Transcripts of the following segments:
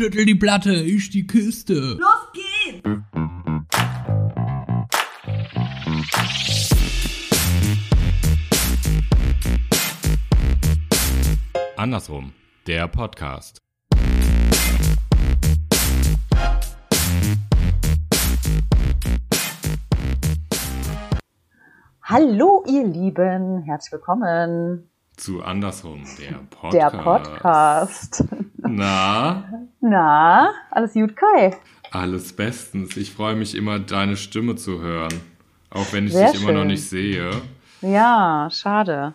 Schüttel die Platte, ich die Kiste. Los geht's! Andersrum, der Podcast. Hallo, ihr Lieben, herzlich willkommen. Zu Andersrum, der Podcast. Der Podcast. Na, Na, alles gut, Kai? alles bestens. Ich freue mich immer, deine Stimme zu hören. Auch wenn ich Sehr dich immer noch schön. nicht sehe. Ja, schade.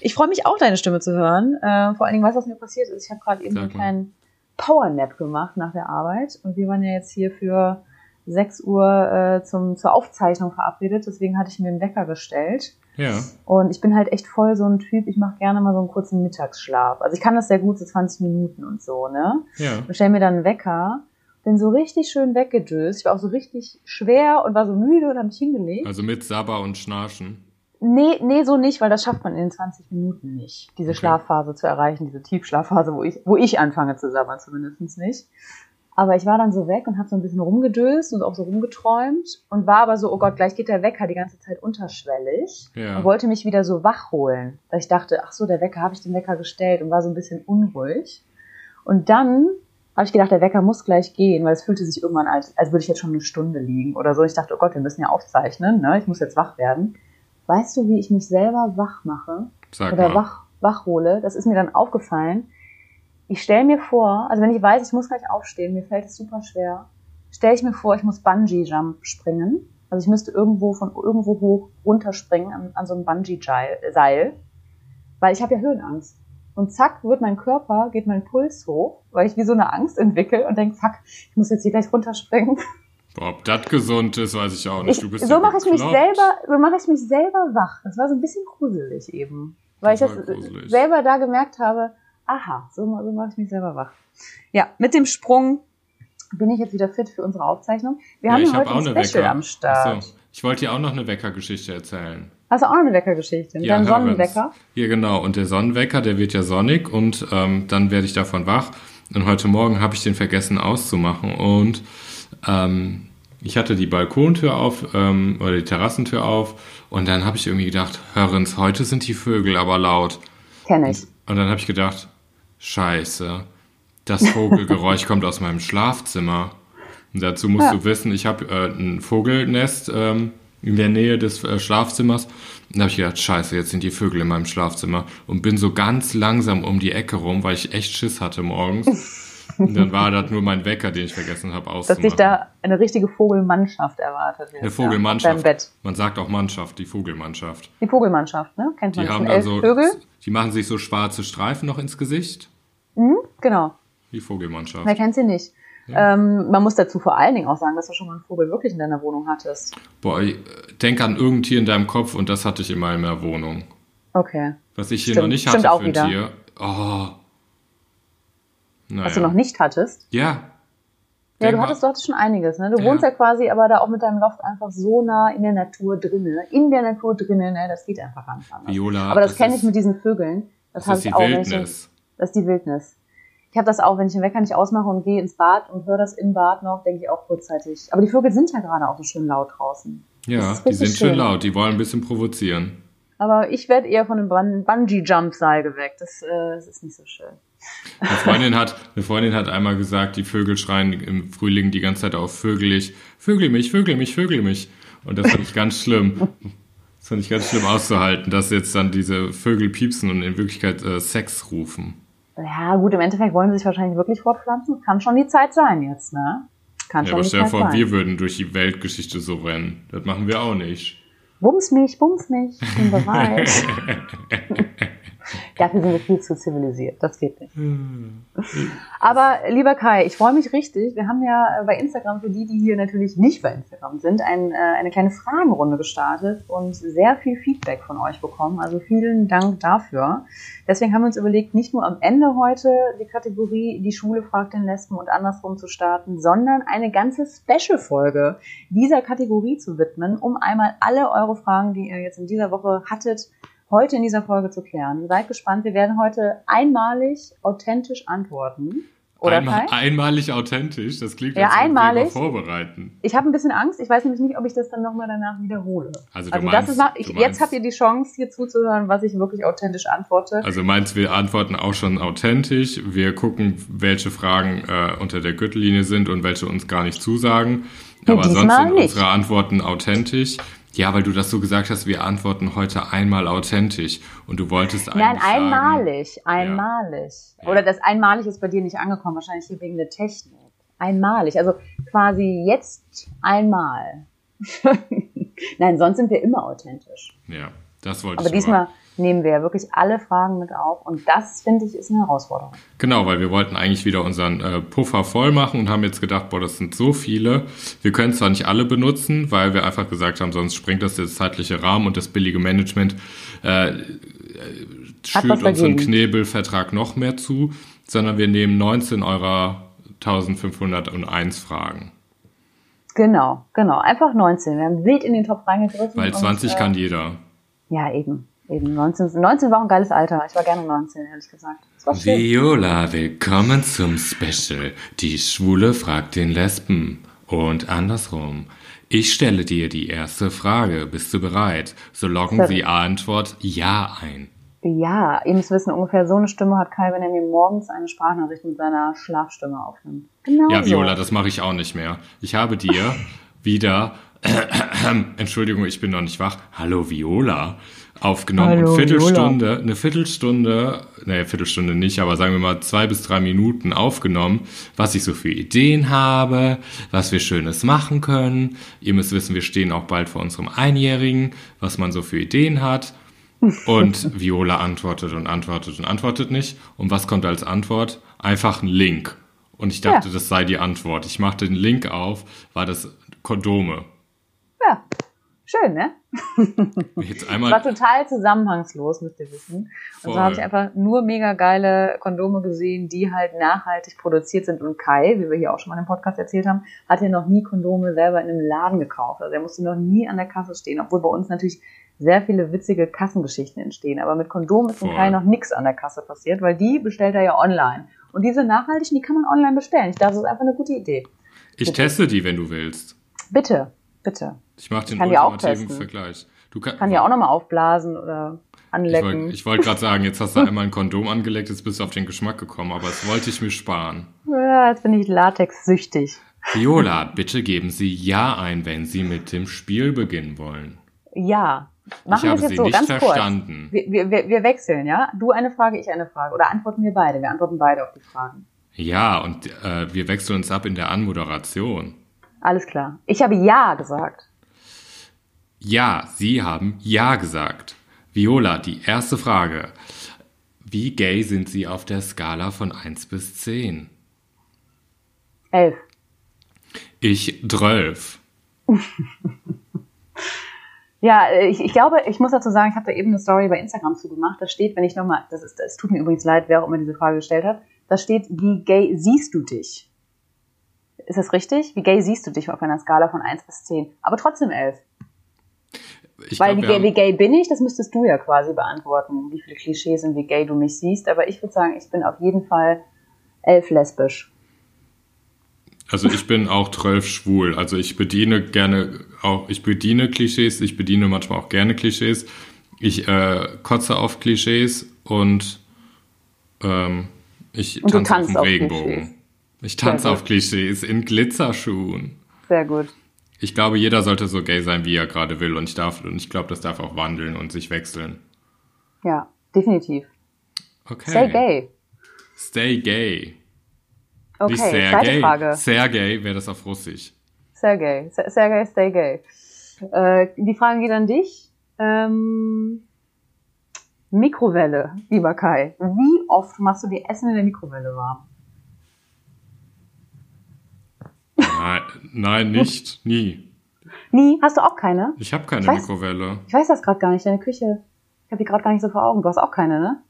Ich freue mich auch, deine Stimme zu hören. Äh, vor allen Dingen, was was mir passiert ist. Ich habe gerade eben einen kleinen Powernap gemacht nach der Arbeit. Und wir waren ja jetzt hier für 6 Uhr äh, zum, zur Aufzeichnung verabredet. Deswegen hatte ich mir einen Wecker gestellt. Ja, Und ich bin halt echt voll so ein Typ, ich mache gerne mal so einen kurzen Mittagsschlaf. Also ich kann das sehr gut, so 20 Minuten und so, ne? ja. Und stell mir dann einen Wecker, bin so richtig schön weggedöst. Ich war auch so richtig schwer und war so müde und habe mich hingelegt. Also mit Sabber und Schnarchen. Nee, nee, so nicht, weil das schafft man in den 20 Minuten nicht, diese Okay. Schlafphase zu erreichen, diese Tiefschlafphase, wo ich, wo ich anfange zu sabbern, zumindest nicht. Aber ich war dann so weg und habe so ein bisschen rumgedöst und auch so rumgeträumt und war aber so, oh Gott, gleich geht der Wecker die ganze Zeit unterschwellig Ja. und wollte mich wieder so wach holen. Weil ich dachte, ach so, der Wecker, habe ich den Wecker gestellt und war so ein bisschen unruhig. Und dann habe ich gedacht, der Wecker muss gleich gehen, weil es fühlte sich irgendwann als, als würde ich jetzt schon eine Stunde liegen oder so. Ich dachte, oh Gott, wir müssen ja aufzeichnen, ne? ich muss jetzt wach werden. Weißt du, wie ich mich selber wach mache Sag oder mal. wach, wach hole? Das ist mir dann aufgefallen. Ich stelle mir vor, also wenn ich weiß, ich muss gleich aufstehen, mir fällt es super schwer, stelle ich mir vor, ich muss Bungee-Jump springen. Also ich müsste irgendwo von irgendwo hoch runterspringen an, an so einem Bungee-Seil, weil ich habe ja Höhenangst. Und zack, wird mein Körper, geht mein Puls hoch, weil ich wie so eine Angst entwickle und denke, fuck, ich muss jetzt hier gleich runterspringen. Ob das gesund ist, weiß ich auch nicht. Ich, du bist so mache ich mich selber, so mache ich mich selber wach. Das war so ein bisschen gruselig eben, weil Das ich das gruselig. selber da gemerkt habe. Aha, so, so mache ich mich selber wach. Ja, mit dem Sprung bin ich jetzt wieder fit für unsere Aufzeichnung. Wir Ja, haben ja heute auch ein Special Wecker. am Start. So. Ich wollte dir auch noch eine Weckergeschichte erzählen. Hast du auch noch eine Weckergeschichte? Ja, Dein. Sonnenwecker? Hier genau. Und der Sonnenwecker, der wird ja sonnig und ähm, dann werde ich davon wach. Und heute Morgen habe ich den vergessen auszumachen und ähm, ich hatte die Balkontür auf ähm, oder die Terrassentür auf und dann habe ich irgendwie gedacht, Hörens, heute sind die Vögel aber laut. Kenn ich. Und dann habe ich gedacht, scheiße, das Vogelgeräusch kommt aus meinem Schlafzimmer. Und dazu musst Ja. du wissen, ich habe äh, ein Vogelnest ähm, in der Nähe des äh, Schlafzimmers. Und da habe ich gedacht, scheiße, jetzt sind die Vögel in meinem Schlafzimmer. Und bin so ganz langsam um die Ecke rum, weil ich echt Schiss hatte morgens. Und dann war das nur mein Wecker, den ich vergessen habe Dass auszumachen. dich da eine richtige Vogelmannschaft erwartet. eine jetzt, Vogelmannschaft. Ja, Bett. Man sagt auch Mannschaft, die Vogelmannschaft. Die Vogelmannschaft, ne? Kennt man Die haben sind dann elf so, Vögel? die machen sich so schwarze Streifen noch ins Gesicht. Mhm, genau. Die Vogelmannschaft. Wer kennt sie nicht? Ähm, man muss dazu vor allen Dingen auch sagen, dass du schon mal einen Vogel wirklich in deiner Wohnung hattest. Boah, ich, äh, denk an irgendein Tier in deinem Kopf und das hatte ich in meiner Wohnung. Okay. Was ich hier Stimmt, noch nicht stimmt hatte auch für ein wieder. Tier. Oh. Naja. Was du noch nicht hattest. Ja. Ja, du hattest, du hattest schon einiges. Ne? Du Ja. wohnst ja quasi aber da auch mit deinem Loft einfach so nah in der Natur drinne. In der Natur drinne, ne? das geht einfach nicht anders. Viola, aber das, das kenne ich mit diesen Vögeln. Das, Das habe ist ich die Wildnis. Das ist die Wildnis. Ich habe das auch, wenn ich den Wecker nicht ausmache und gehe ins Bad und höre das im Bad noch, denke ich auch kurzzeitig. Aber die Vögel sind ja gerade auch so schön laut draußen. Ja, die sind schön laut, die wollen ein bisschen provozieren. Aber ich werde eher von dem Bun- Bungee-Jump-Seil geweckt. Das, äh, das ist nicht so schön. Eine Freundin hat, eine Freundin hat einmal gesagt, die Vögel schreien im Frühling die ganze Zeit auf Vögelig. Vögel mich, Vögel mich, Vögel mich. Und das fand ich ganz schlimm. Das fand ich ganz schlimm auszuhalten, dass jetzt dann diese Vögel piepsen und in Wirklichkeit äh, Sex rufen. Ja, gut, im Endeffekt wollen sie sich wahrscheinlich wirklich fortpflanzen. Kann schon die Zeit sein jetzt, ne? Kann Ja, schon aber stell dir vor, sein. wir würden durch die Weltgeschichte so rennen. Das machen wir auch nicht. Bums mich, bums mich, ich bin bereit. Dafür sind wir viel zu zivilisiert. Das geht nicht. Aber lieber Kai, ich freue mich richtig. Wir haben ja äh, bei Instagram, für die, die hier natürlich nicht bei Instagram sind, ein, äh, eine kleine Fragenrunde gestartet und sehr viel Feedback von euch bekommen. Also vielen Dank dafür. Deswegen haben wir uns überlegt, nicht nur am Ende heute die Kategorie Die Schule fragt den Lesben und andersrum zu starten, sondern eine ganze Special-Folge dieser Kategorie zu widmen, um einmal alle eure Fragen, die ihr jetzt in dieser Woche hattet, heute in dieser Folge zu klären. Seid gespannt, wir werden heute einmalig authentisch antworten. Oder Einmal, einmalig authentisch, das klingt Ja, einmalig. vorbereiten. Ich habe ein bisschen Angst. Ich weiß nämlich nicht, ob ich das dann nochmal danach wiederhole. Also du Also meinst, das ist mal, ich, du jetzt meinst- habt ihr die Chance, hier zuzuhören, was ich wirklich authentisch antworte. Also meinst wir antworten auch schon authentisch. Wir gucken, welche Fragen äh, unter der Gürtellinie sind und welche uns gar nicht zusagen. Ja, Aber sonst sind nicht. unsere Antworten authentisch. Ja, weil du das so gesagt hast, wir antworten heute einmal authentisch. Und du wolltest eigentlich Nein, sagen, einmalig, einmalig. Ja. Oder das einmalig ist bei dir nicht angekommen, wahrscheinlich hier wegen der Technik. Einmalig, also quasi jetzt einmal. Nein, sonst sind wir immer authentisch. Ja, das wollte Aber ich diesmal nehmen wir ja wirklich alle Fragen mit auf und das finde ich ist eine Herausforderung. Genau, weil wir wollten eigentlich wieder unseren äh, Puffer voll machen und haben jetzt gedacht, boah, das sind so viele. Wir können zwar nicht alle benutzen, weil wir einfach gesagt haben, sonst sprengt das der zeitliche Rahmen und das billige Management äh, äh, schürt was uns so einen dagegen. Knebelvertrag noch mehr zu, sondern wir nehmen 19 eurer 1501 Fragen. Genau, genau. Einfach 19. Wir haben wild in den Topf reingegriffen. Weil und, 20 äh, kann jeder. Ja, eben. Eben 19, 19 war auch ein geiles Alter. Ich war gerne 19, ehrlich gesagt. Viola, willkommen zum Special. Die Schwule fragt den Lesben. Und andersrum. Ich stelle dir die erste Frage. Bist du bereit? So loggen Sorry. Sie Antwort Ja ein. Ja, ihr müsst wissen, ungefähr so eine Stimme hat Kai, wenn er mir morgens eine Sprachnachricht mit seiner Schlafstimme aufnimmt. Genau Ja, so. Viola, das mache ich auch nicht mehr. Ich habe dir wieder, Entschuldigung, ich bin noch nicht wach. Hallo Viola, aufgenommen. Hallo, und Viertelstunde, eine Viertelstunde, naja, Viertelstunde nicht, aber sagen wir mal zwei bis drei Minuten aufgenommen, was ich so für Ideen habe, was wir Schönes machen können. Ihr müsst wissen, wir stehen auch bald vor unserem Einjährigen, was man so für Ideen hat. Und Viola antwortet und antwortet und antwortet nicht. Und was kommt als Antwort? Einfach ein Link. Und ich dachte, Ja. das sei die Antwort. Ich machte den Link auf, war das Kondome. Ja, schön, ne? Jetzt War einmal, total zusammenhangslos, müsst ihr wissen. Und so habe ich einfach nur mega geile Kondome gesehen, die halt nachhaltig produziert sind. Und Kai, wie wir hier auch schon mal im Podcast erzählt haben, hat ja noch nie Kondome selber in einem Laden gekauft. Also er musste noch nie an der Kasse stehen, obwohl bei uns natürlich sehr viele witzige Kassengeschichten entstehen. Aber mit Kondom ist Voll. Kai noch nichts an der Kasse passiert, weil die bestellt er ja online. Und diese nachhaltigen, die kann man online bestellen. Ich dachte, das ist einfach eine gute Idee. ich teste die, wenn du willst. Bitte, bitte. Ich mache den auch ultimativen. Vergleich. Du kann, Kann ja auch nochmal aufblasen oder ich anlecken. wollte ich wollt gerade sagen, jetzt hast du einmal ein Kondom angelegt, jetzt bist du auf den Geschmack gekommen, aber das wollte ich mir sparen. Ja, jetzt bin ich latexsüchtig. Viola, bitte geben Sie Ja ein, wenn Sie mit dem Spiel beginnen wollen. Ja. Machen ich wir habe es jetzt Sie so, nicht ganz verstanden. kurz. Wir, wir, wir- wir wechseln, ja? Du eine Frage, ich eine Frage. Oder antworten wir beide? Wir antworten beide auf die Fragen. Ja, und äh, wir wechseln uns ab in der Anmoderation. Alles klar. Ich habe Ja gesagt. Ja, Sie haben Ja gesagt. Viola, die erste Frage. Wie gay sind Sie auf der Skala von 1 bis 10? Elf. Ich 12. Ja, ich, ich glaube, ich muss dazu sagen, ich habe da eben eine Story bei Instagram zugemacht. Da steht, wenn ich nochmal, das ist, es tut mir übrigens leid, wer auch immer diese Frage gestellt hat, da steht, wie gay siehst du dich? Ist das richtig? Wie gay siehst du dich auf einer Skala von 1 bis 10? Aber trotzdem 11. Ich Weil glaub, wie, gay, wie gay bin ich, das müsstest du ja quasi beantworten, wie viele Klischees und wie gay du mich siehst. Aber ich würde sagen, ich bin auf jeden Fall elf lesbisch. also ich bin auch 12 schwul. Also ich bediene gerne auch, ich bediene Klischees, ich bediene manchmal auch gerne Klischees. Ich äh, kotze auf Klischees und ähm, ich Und tanze auf dem Regenbogen. Klischees. Ich tanze auf. Klischees in Glitzerschuhen. Sehr gut. Ich glaube, jeder sollte so gay sein, wie er gerade will. Und ich darf, und ich glaube, das darf auch wandeln und sich wechseln. Ja, definitiv. Okay. Stay gay. Stay gay. Okay, Nicht sehr gay. Frage. Sehr gay wäre das auf Russisch. Sehr gay. Sehr, sehr gay, stay gay. Äh, die Frage geht an dich. Ähm, Mikrowelle, lieber Kai. Wie oft machst du dir Essen in der Mikrowelle warm? Nein, nein, nicht, nie. Nie? Hast du auch keine? Ich habe keine Ich weiß- Mikrowelle. Ich weiß das gerade gar nicht. Deine Küche. Ich habe die gerade gar nicht so vor Augen. Du hast auch keine, ne?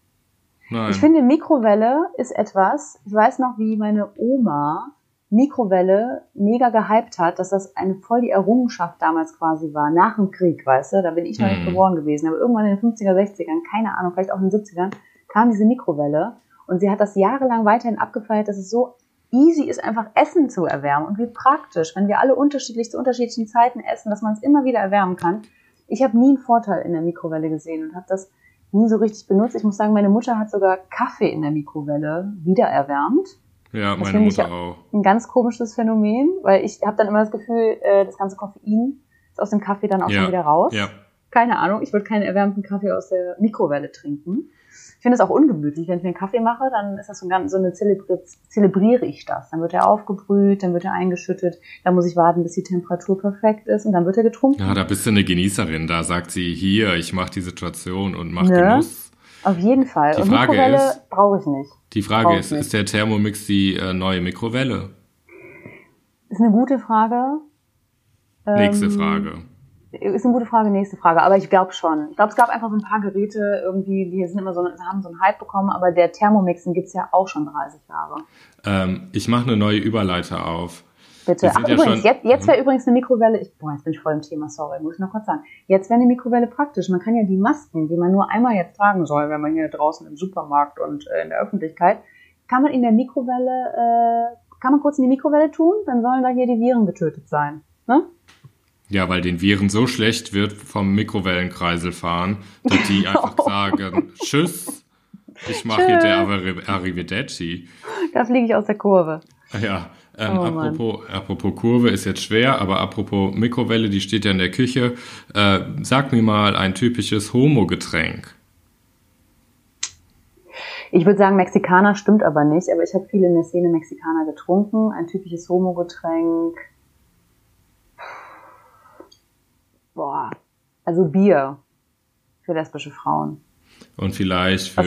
Nein. Ich finde, Mikrowelle ist etwas, ich weiß noch, wie meine Oma Mikrowelle mega gehypt hat, dass das eine voll die Errungenschaft damals quasi war, nach dem Krieg, weißt du? Da bin ich noch nicht Mhm. geboren gewesen. Aber irgendwann in den 50er, 60ern, keine Ahnung, vielleicht auch in den 70ern, kam diese Mikrowelle und sie hat das jahrelang weiterhin abgefeiert, dass es so easy ist, einfach Essen zu erwärmen und wie praktisch, wenn wir alle unterschiedlich zu unterschiedlichen Zeiten essen, dass man es immer wieder erwärmen kann. Ich habe nie einen Vorteil in der Mikrowelle gesehen und habe das nie so richtig benutzt. Ich muss sagen, meine Mutter hat sogar Kaffee in der Mikrowelle wiedererwärmt. Ja, das meine Mutter auch. Ein ganz komisches Phänomen, weil ich habe dann immer das Gefühl, äh, das ganze Koffein ist aus dem Kaffee dann auch ja. schon wieder raus. Ja. Keine Ahnung, ich würde keinen erwärmten Kaffee aus der Mikrowelle trinken. Ich finde es auch ungemütlich. Wenn ich mir einen Kaffee mache, dann ist das so, ein, so eine Zelebri zelebriere ich das. Dann wird er aufgebrüht, dann wird er eingeschüttet, dann muss ich warten, bis die Temperatur perfekt ist und dann wird er getrunken. Ja, da bist du eine Genießerin. Da sagt sie, hier, ich mache die Situation und mache ne? Genuss. Auf jeden Fall. Die und Frage Mikrowelle brauche ich nicht. Die Frage ist, ist der Thermomix die äh, neue Mikrowelle? Ist eine gute Frage. Nächste ähm, Frage. Ist eine gute Frage, nächste Frage. Aber ich glaube schon. Ich glaube, es gab einfach so ein paar Geräte irgendwie, die sind immer so, haben so einen Hype bekommen, aber der Thermomixen gibt's ja auch schon 30 Jahre. Ähm, ich mache eine neue Überleiter auf. Bitte. Ach, ja übrigens, jetzt, jetzt wäre mhm. übrigens eine Mikrowelle, ich, boah, jetzt bin ich voll im Thema, sorry, muss ich noch kurz sagen. Jetzt wäre eine Mikrowelle praktisch. Man kann ja die Masken, die man nur einmal jetzt tragen soll, wenn man hier draußen im Supermarkt und äh, in der Öffentlichkeit, kann man in der Mikrowelle, äh, kann man kurz in die Mikrowelle tun, dann sollen da hier die Viren getötet sein. Ne? Ja, weil den Viren so schlecht wird vom Mikrowellenkreisel fahren, dass die einfach sagen, tschüss, ich mache hier der Arrivederci. Da fliege ich aus der Kurve. Ja, ähm, oh, apropos, apropos Kurve ist jetzt schwer, aber apropos Mikrowelle, die steht ja in der Küche. Äh, sag mir mal ein typisches Homo-Getränk. Ich würde sagen, Mexikaner stimmt aber nicht, aber ich habe viel in der Szene Mexikaner getrunken. Ein typisches Homo-Getränk. Boah, also Bier für lesbische Frauen. Und vielleicht für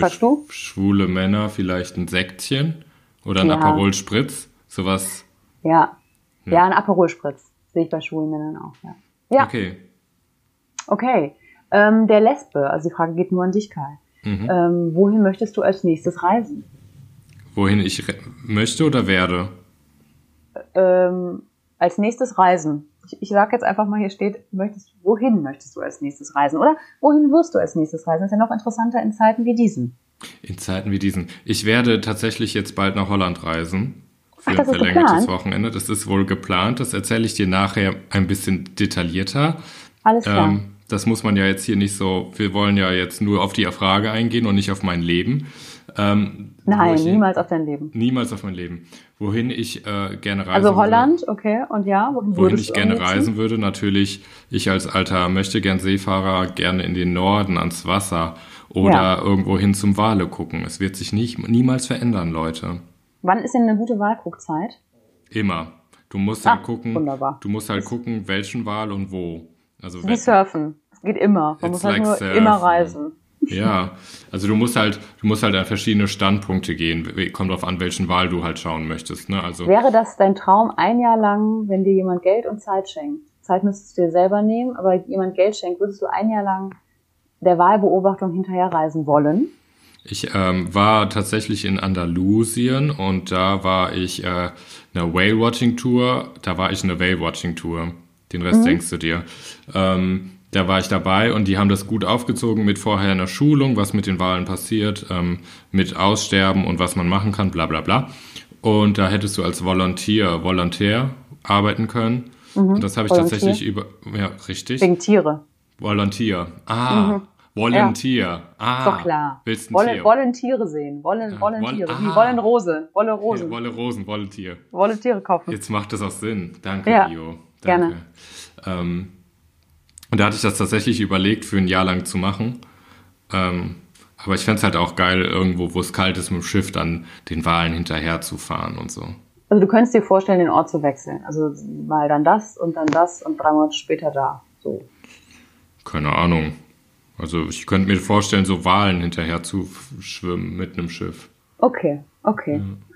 schwule Männer vielleicht ein Sektchen oder ein ja. Aperol Spritz, sowas. Ja. ja, ja, ein Aperol Spritz sehe ich bei schwulen Männern auch. Ja. ja. Okay. Okay. Ähm, der Lesbe, also die Frage geht nur an dich, Kai. Mhm. Ähm, wohin möchtest du als nächstes reisen? Wohin ich möchte oder werde? Ähm, als nächstes reisen ich, ich sage jetzt einfach mal, hier steht, möchtest, wohin möchtest du als nächstes reisen? Oder wohin wirst du als nächstes reisen? Das ist ja noch interessanter in Zeiten wie diesen. In Zeiten wie diesen. Ich werde tatsächlich jetzt bald nach Holland reisen. Für Ach, ein verlängertes Wochenende. Das ist wohl geplant. Das erzähle ich dir nachher ein bisschen detaillierter. Alles klar. Ähm, das muss man ja jetzt hier nicht so, wir wollen ja jetzt nur auf die Frage eingehen und nicht auf mein Leben. Ähm, Nein, niemals auf dein Leben. Niemals auf mein Leben. Wohin ich äh, gerne reisen Also Holland, würde, okay, und ja, wohin, wohin ich gerne reisen würde, natürlich, ich als alter möchte gern Seefahrer gerne in den Norden ans Wasser oder ja. irgendwo hin zum Wale gucken. Es wird sich nicht, niemals verändern, Leute. Wann ist denn eine gute Wahlguckzeit? Immer. Du musst halt gucken, wunderbar. du musst halt gucken, welchen Wal und wo. Also Wie surfen. Es geht immer. Man muss halt like nur surfen. immer reisen. Ja, also du musst halt, du musst halt an verschiedene Standpunkte gehen. Kommt darauf an, welchen Wahl du halt schauen möchtest. Ne? Also Wäre das dein Traum ein Jahr lang, wenn dir jemand Geld und Zeit schenkt? Zeit müsstest du dir selber nehmen, aber jemand Geld schenkt, würdest du ein Jahr lang der Wahlbeobachtung hinterherreisen wollen? Ich ähm, war tatsächlich in Andalusien und da war ich äh, eine Whale-Watching-Tour. Da war ich eine Whale-Watching-Tour. Den Rest mhm. denkst du dir. Ähm, da war ich dabei und die haben das gut aufgezogen mit vorher einer Schulung, was mit den Wahlen passiert, ähm, mit Aussterben und was man machen kann, bla bla bla. Und da hättest du als Volontier, Volontär arbeiten können. Mhm. Und das habe ich Volontier. tatsächlich über, ja, richtig. Wegen Tiere. Volontier. Ah, mhm. Volunteer. Ja. Ah, doch klar. Willst du wollen, wollen Tiere sehen. Wollen, wollen Woll, Tiere. Ah. wollen Rose. Wolle Rosen. Ja, Wolle Rosen, Wolle Tier. Wolle Tiere kaufen. Jetzt macht das auch Sinn. Danke, ja, Rio. Danke. Gerne. Ähm, und da hatte ich das tatsächlich überlegt, für ein Jahr lang zu machen. Ähm, aber ich fände es halt auch geil, irgendwo, wo es kalt ist, mit dem Schiff dann den Wahlen hinterher zu fahren und so. Also du könntest dir vorstellen, den Ort zu wechseln. Also mal dann das und dann das und drei Monate später da. So. Keine Ahnung. Also ich könnte mir vorstellen, so Wahlen hinterher zu schwimmen mit einem Schiff. Okay, okay. Ja.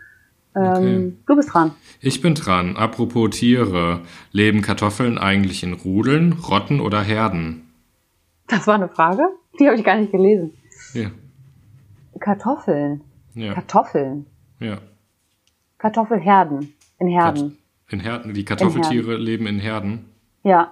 Okay. Ähm, du bist dran. Ich bin dran. Apropos Tiere. Leben Kartoffeln eigentlich in Rudeln, Rotten oder Herden? Das war eine Frage? Die habe ich gar nicht gelesen. Ja. Kartoffeln. Ja. Kartoffeln. Ja. Kartoffelherden. In Herden. In Herden. Die Kartoffeltiere in leben in Herden. Ja.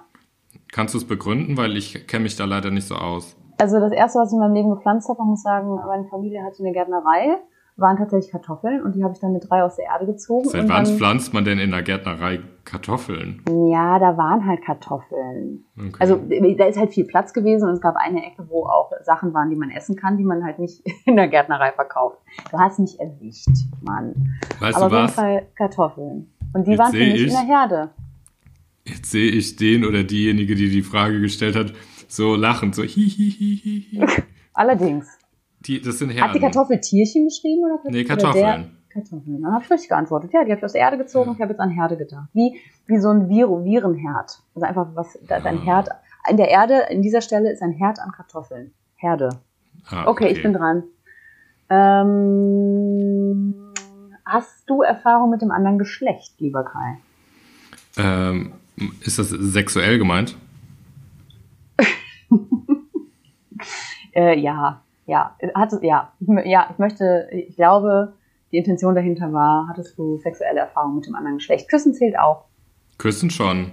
Kannst du es begründen? Weil ich kenne mich da leider nicht so aus. Also das erste, was ich in meinem Leben gepflanzt habe, man muss sagen, meine Familie hatte eine Gärtnerei waren tatsächlich Kartoffeln und die habe ich dann mit drei aus der Erde gezogen. Seit wann pflanzt man denn in der Gärtnerei Kartoffeln? Ja, da waren halt Kartoffeln. Okay. Also da ist halt viel Platz gewesen und es gab eine Ecke, wo auch Sachen waren, die man essen kann, die man halt nicht in der Gärtnerei verkauft. Du hast mich erwischt, Mann. Weißt Aber du auf jeden Fall Kartoffeln. Und die Jetzt waren für mich ich, in der Herde. Jetzt sehe ich den oder diejenige, die die Frage gestellt hat, so lachend, so hihihihi. Allerdings. Die, das sind Herden. Hat die Kartoffel Tierchen geschrieben oder Kartoffeln? Nee, Kartoffeln. Kartoffeln. Dann habe ich richtig geantwortet. Ja, die habe ich aus der Erde gezogen. Ja. Ich habe jetzt an Herde gedacht. Wie, wie so ein Vir Virenherd. Also einfach was, da ist ein ah. Herd. In der Erde, in dieser Stelle ist ein Herd an Kartoffeln. Herde. Ah, okay. okay, ich bin dran. Ähm, hast du Erfahrung mit dem anderen Geschlecht, lieber Kai? Ähm, ist das sexuell gemeint? äh, ja, ja, hat, ja, ja, ich möchte, ich glaube, die Intention dahinter war, hattest du sexuelle Erfahrungen mit dem anderen Geschlecht. Küssen zählt auch. Küssen schon.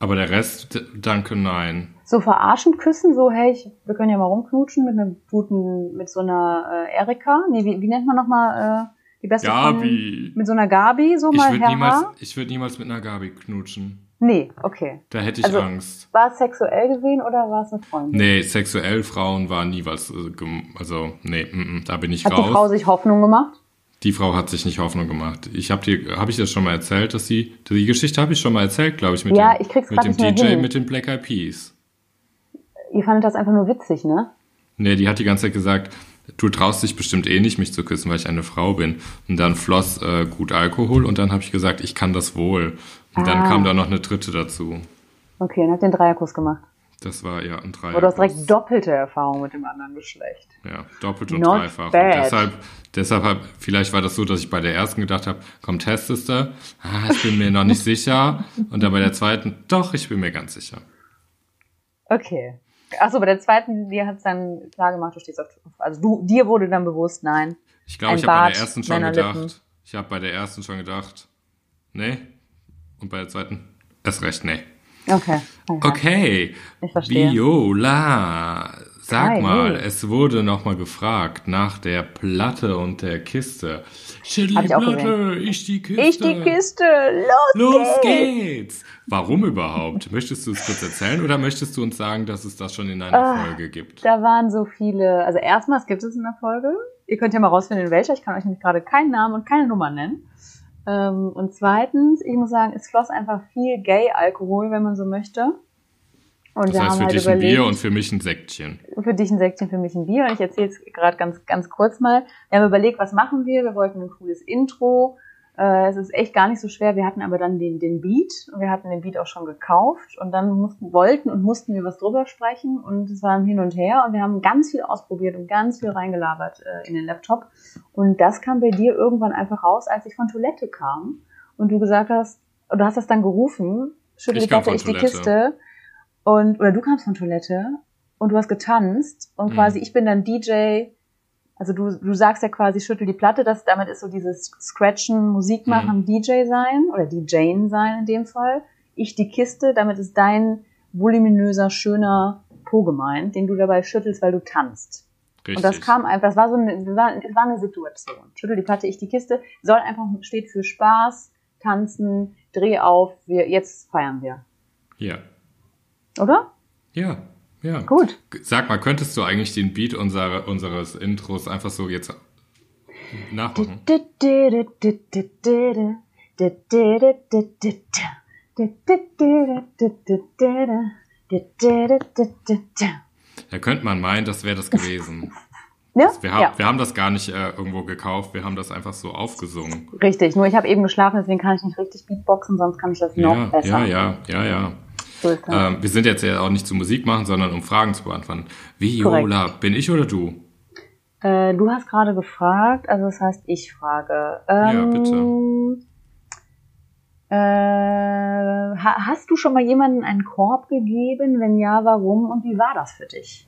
Aber der Rest, danke, nein. So verarschend küssen, so, hey, ich, wir können ja mal rumknutschen mit einer guten, mit so einer äh, Erika. Nee, wie, wie nennt man nochmal äh, die beste Gabi. Freundin? Mit so einer Gabi, so ich mal her. Niemals, ich würde niemals mit einer Gabi knutschen. Nee, okay. Da hätte ich also, Angst. War es sexuell gesehen oder war es eine Freundin? Nee, sexuell Frauen war nie was, äh, also nee, m -m, da bin ich Hat raus. Hat die Frau sich Hoffnung gemacht? Die Frau hat sich nicht Hoffnung gemacht. Ich habe dir, habe ich das schon mal erzählt, dass sie, die Geschichte habe ich schon mal erzählt, glaube ich, mit ja, dem, ich krieg's mit dem DJ hin. mit den Black Eyed Peas. Ihr fandet das einfach nur witzig, ne? Nee, die hat die ganze Zeit gesagt, du traust dich bestimmt eh nicht, mich zu küssen, weil ich eine Frau bin. Und dann floss äh, gut Alkohol und dann habe ich gesagt, ich kann das wohl. Und ah. dann kam da noch eine dritte dazu. Okay, und hat den Dreierkuss gemacht. Das war ja ein Dreierkuss. Oder du hast direkt doppelte Erfahrung mit dem anderen Geschlecht. Ja, doppelt und Not dreifach. Bad. Und deshalb, deshalb hab, vielleicht war das so, dass ich bei der ersten gedacht habe, komm, testest du. Ah, ich bin mir noch nicht sicher. Und dann bei der zweiten, doch, ich bin mir ganz sicher. Okay. Achso, bei der zweiten, dir hat es dann klar gemacht, du stehst auf, also du, dir wurde dann bewusst, nein. Ich glaube, ich habe bei der ersten schon gedacht, ich habe bei der ersten schon gedacht, nee. Und bei der zweiten, erst recht, nee. Okay. Okay. okay. Ich verstehe. Viola, sag Hi, mal, hey. es wurde nochmal gefragt nach der Platte und der Kiste. Schüttel die Platte, ich die Kiste. Ich die Kiste, los, los geht's. geht's. Warum überhaupt? Möchtest du es kurz erzählen oder möchtest du uns sagen, dass es das schon in einer oh, Folge gibt? Da waren so viele, also erstmals gibt es in der Folge. Ihr könnt ja mal rausfinden, in welcher. Ich kann euch nämlich gerade keinen Namen und keine Nummer nennen. Ähm, und zweitens, ich muss sagen, es floss einfach viel Gay-Alkohol, wenn man so möchte. Und das heißt für halt dich überlegt, ein Bier und für mich ein Säckchen. Für dich ein Säckchen, für mich ein Bier. Und ich erzähle es gerade ganz, ganz kurz mal. Wir haben überlegt, was machen wir? Wir wollten ein cooles Intro. Äh, es ist echt gar nicht so schwer. Wir hatten aber dann den, den Beat. Und wir hatten den Beat auch schon gekauft. Und dann mussten, wollten und mussten wir was drüber sprechen. Und es war ein Hin und Her. Und wir haben ganz viel ausprobiert und ganz viel reingelabert äh, in den Laptop. Und das kam bei dir irgendwann einfach raus, als ich von Toilette kam. Und du gesagt hast, du hast das dann gerufen, schüttel die Platte, ich die Kiste. Und, oder du kamst von Toilette. Und du hast getanzt. Und mhm. quasi ich bin dann DJ also du, du sagst ja quasi, schüttel die Platte, das, damit ist so dieses Scratchen, Musik machen, mhm. DJ sein oder DJen sein in dem Fall. Ich die Kiste, damit ist dein voluminöser, schöner Po gemeint, den du dabei schüttelst, weil du tanzt. Richtig. Und das kam einfach, das war so eine, das war, das war eine Situation. Schüttel die Platte, ich die Kiste, soll einfach, steht für Spaß, tanzen, dreh auf, wir, jetzt feiern wir. Ja. Oder? Ja. Ja. Gut. Sag mal, könntest du eigentlich den Beat unserer, unseres Intros einfach so jetzt nachmachen? Da könnte man meinen, das wäre das gewesen. Ja? Wir, haben, ja. wir haben das gar nicht äh, irgendwo gekauft, wir haben das einfach so aufgesungen. Richtig, nur ich habe eben geschlafen, deswegen kann ich nicht richtig Beatboxen, sonst kann ich das noch ja, besser. Ja, ja, ja, ja. Ähm, wir sind jetzt ja auch nicht zu Musik machen, sondern um Fragen zu beantworten. Viola, Korrekt. bin ich oder du? Äh, du hast gerade gefragt, also das heißt, ich frage. Ähm, ja, bitte. Äh, hast du schon mal jemandem einen Korb gegeben? Wenn ja, warum und wie war das für dich?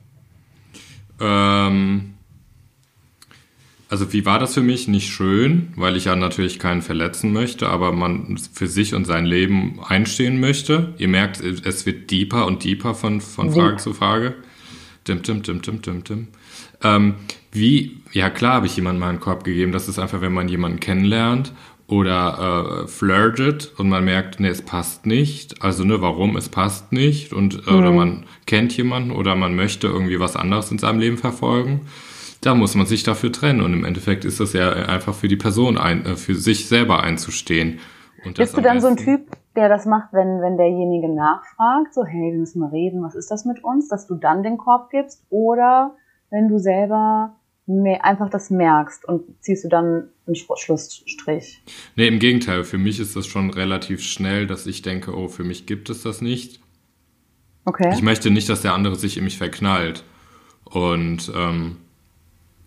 Ähm, also wie war das für mich? Nicht schön, weil ich ja natürlich keinen verletzen möchte, aber man für sich und sein Leben einstehen möchte. Ihr merkt, es wird deeper und deeper von, von Frage zu Frage. Dim, dim, dim, dim, dim, dim. Ähm, wie, ja klar habe ich jemandem mal einen Korb gegeben. Das ist einfach, wenn man jemanden kennenlernt oder äh, flirtet und man merkt, nee, es passt nicht. Also, ne, warum es passt nicht und äh, mhm. oder man kennt jemanden oder man möchte irgendwie was anderes in seinem Leben verfolgen. Da muss man sich dafür trennen und im Endeffekt ist das ja einfach für die Person ein, äh, für sich selber einzustehen. Und Bist du dann so ein Typ, der das macht, wenn, wenn derjenige nachfragt, so, hey, wir müssen mal reden, was ist das mit uns, dass du dann den Korb gibst? Oder wenn du selber einfach das merkst und ziehst du dann einen Schlussstrich? Nee, im Gegenteil. Für mich ist das schon relativ schnell, dass ich denke, oh, für mich gibt es das nicht. Okay. Ich möchte nicht, dass der andere sich in mich verknallt. Und ähm,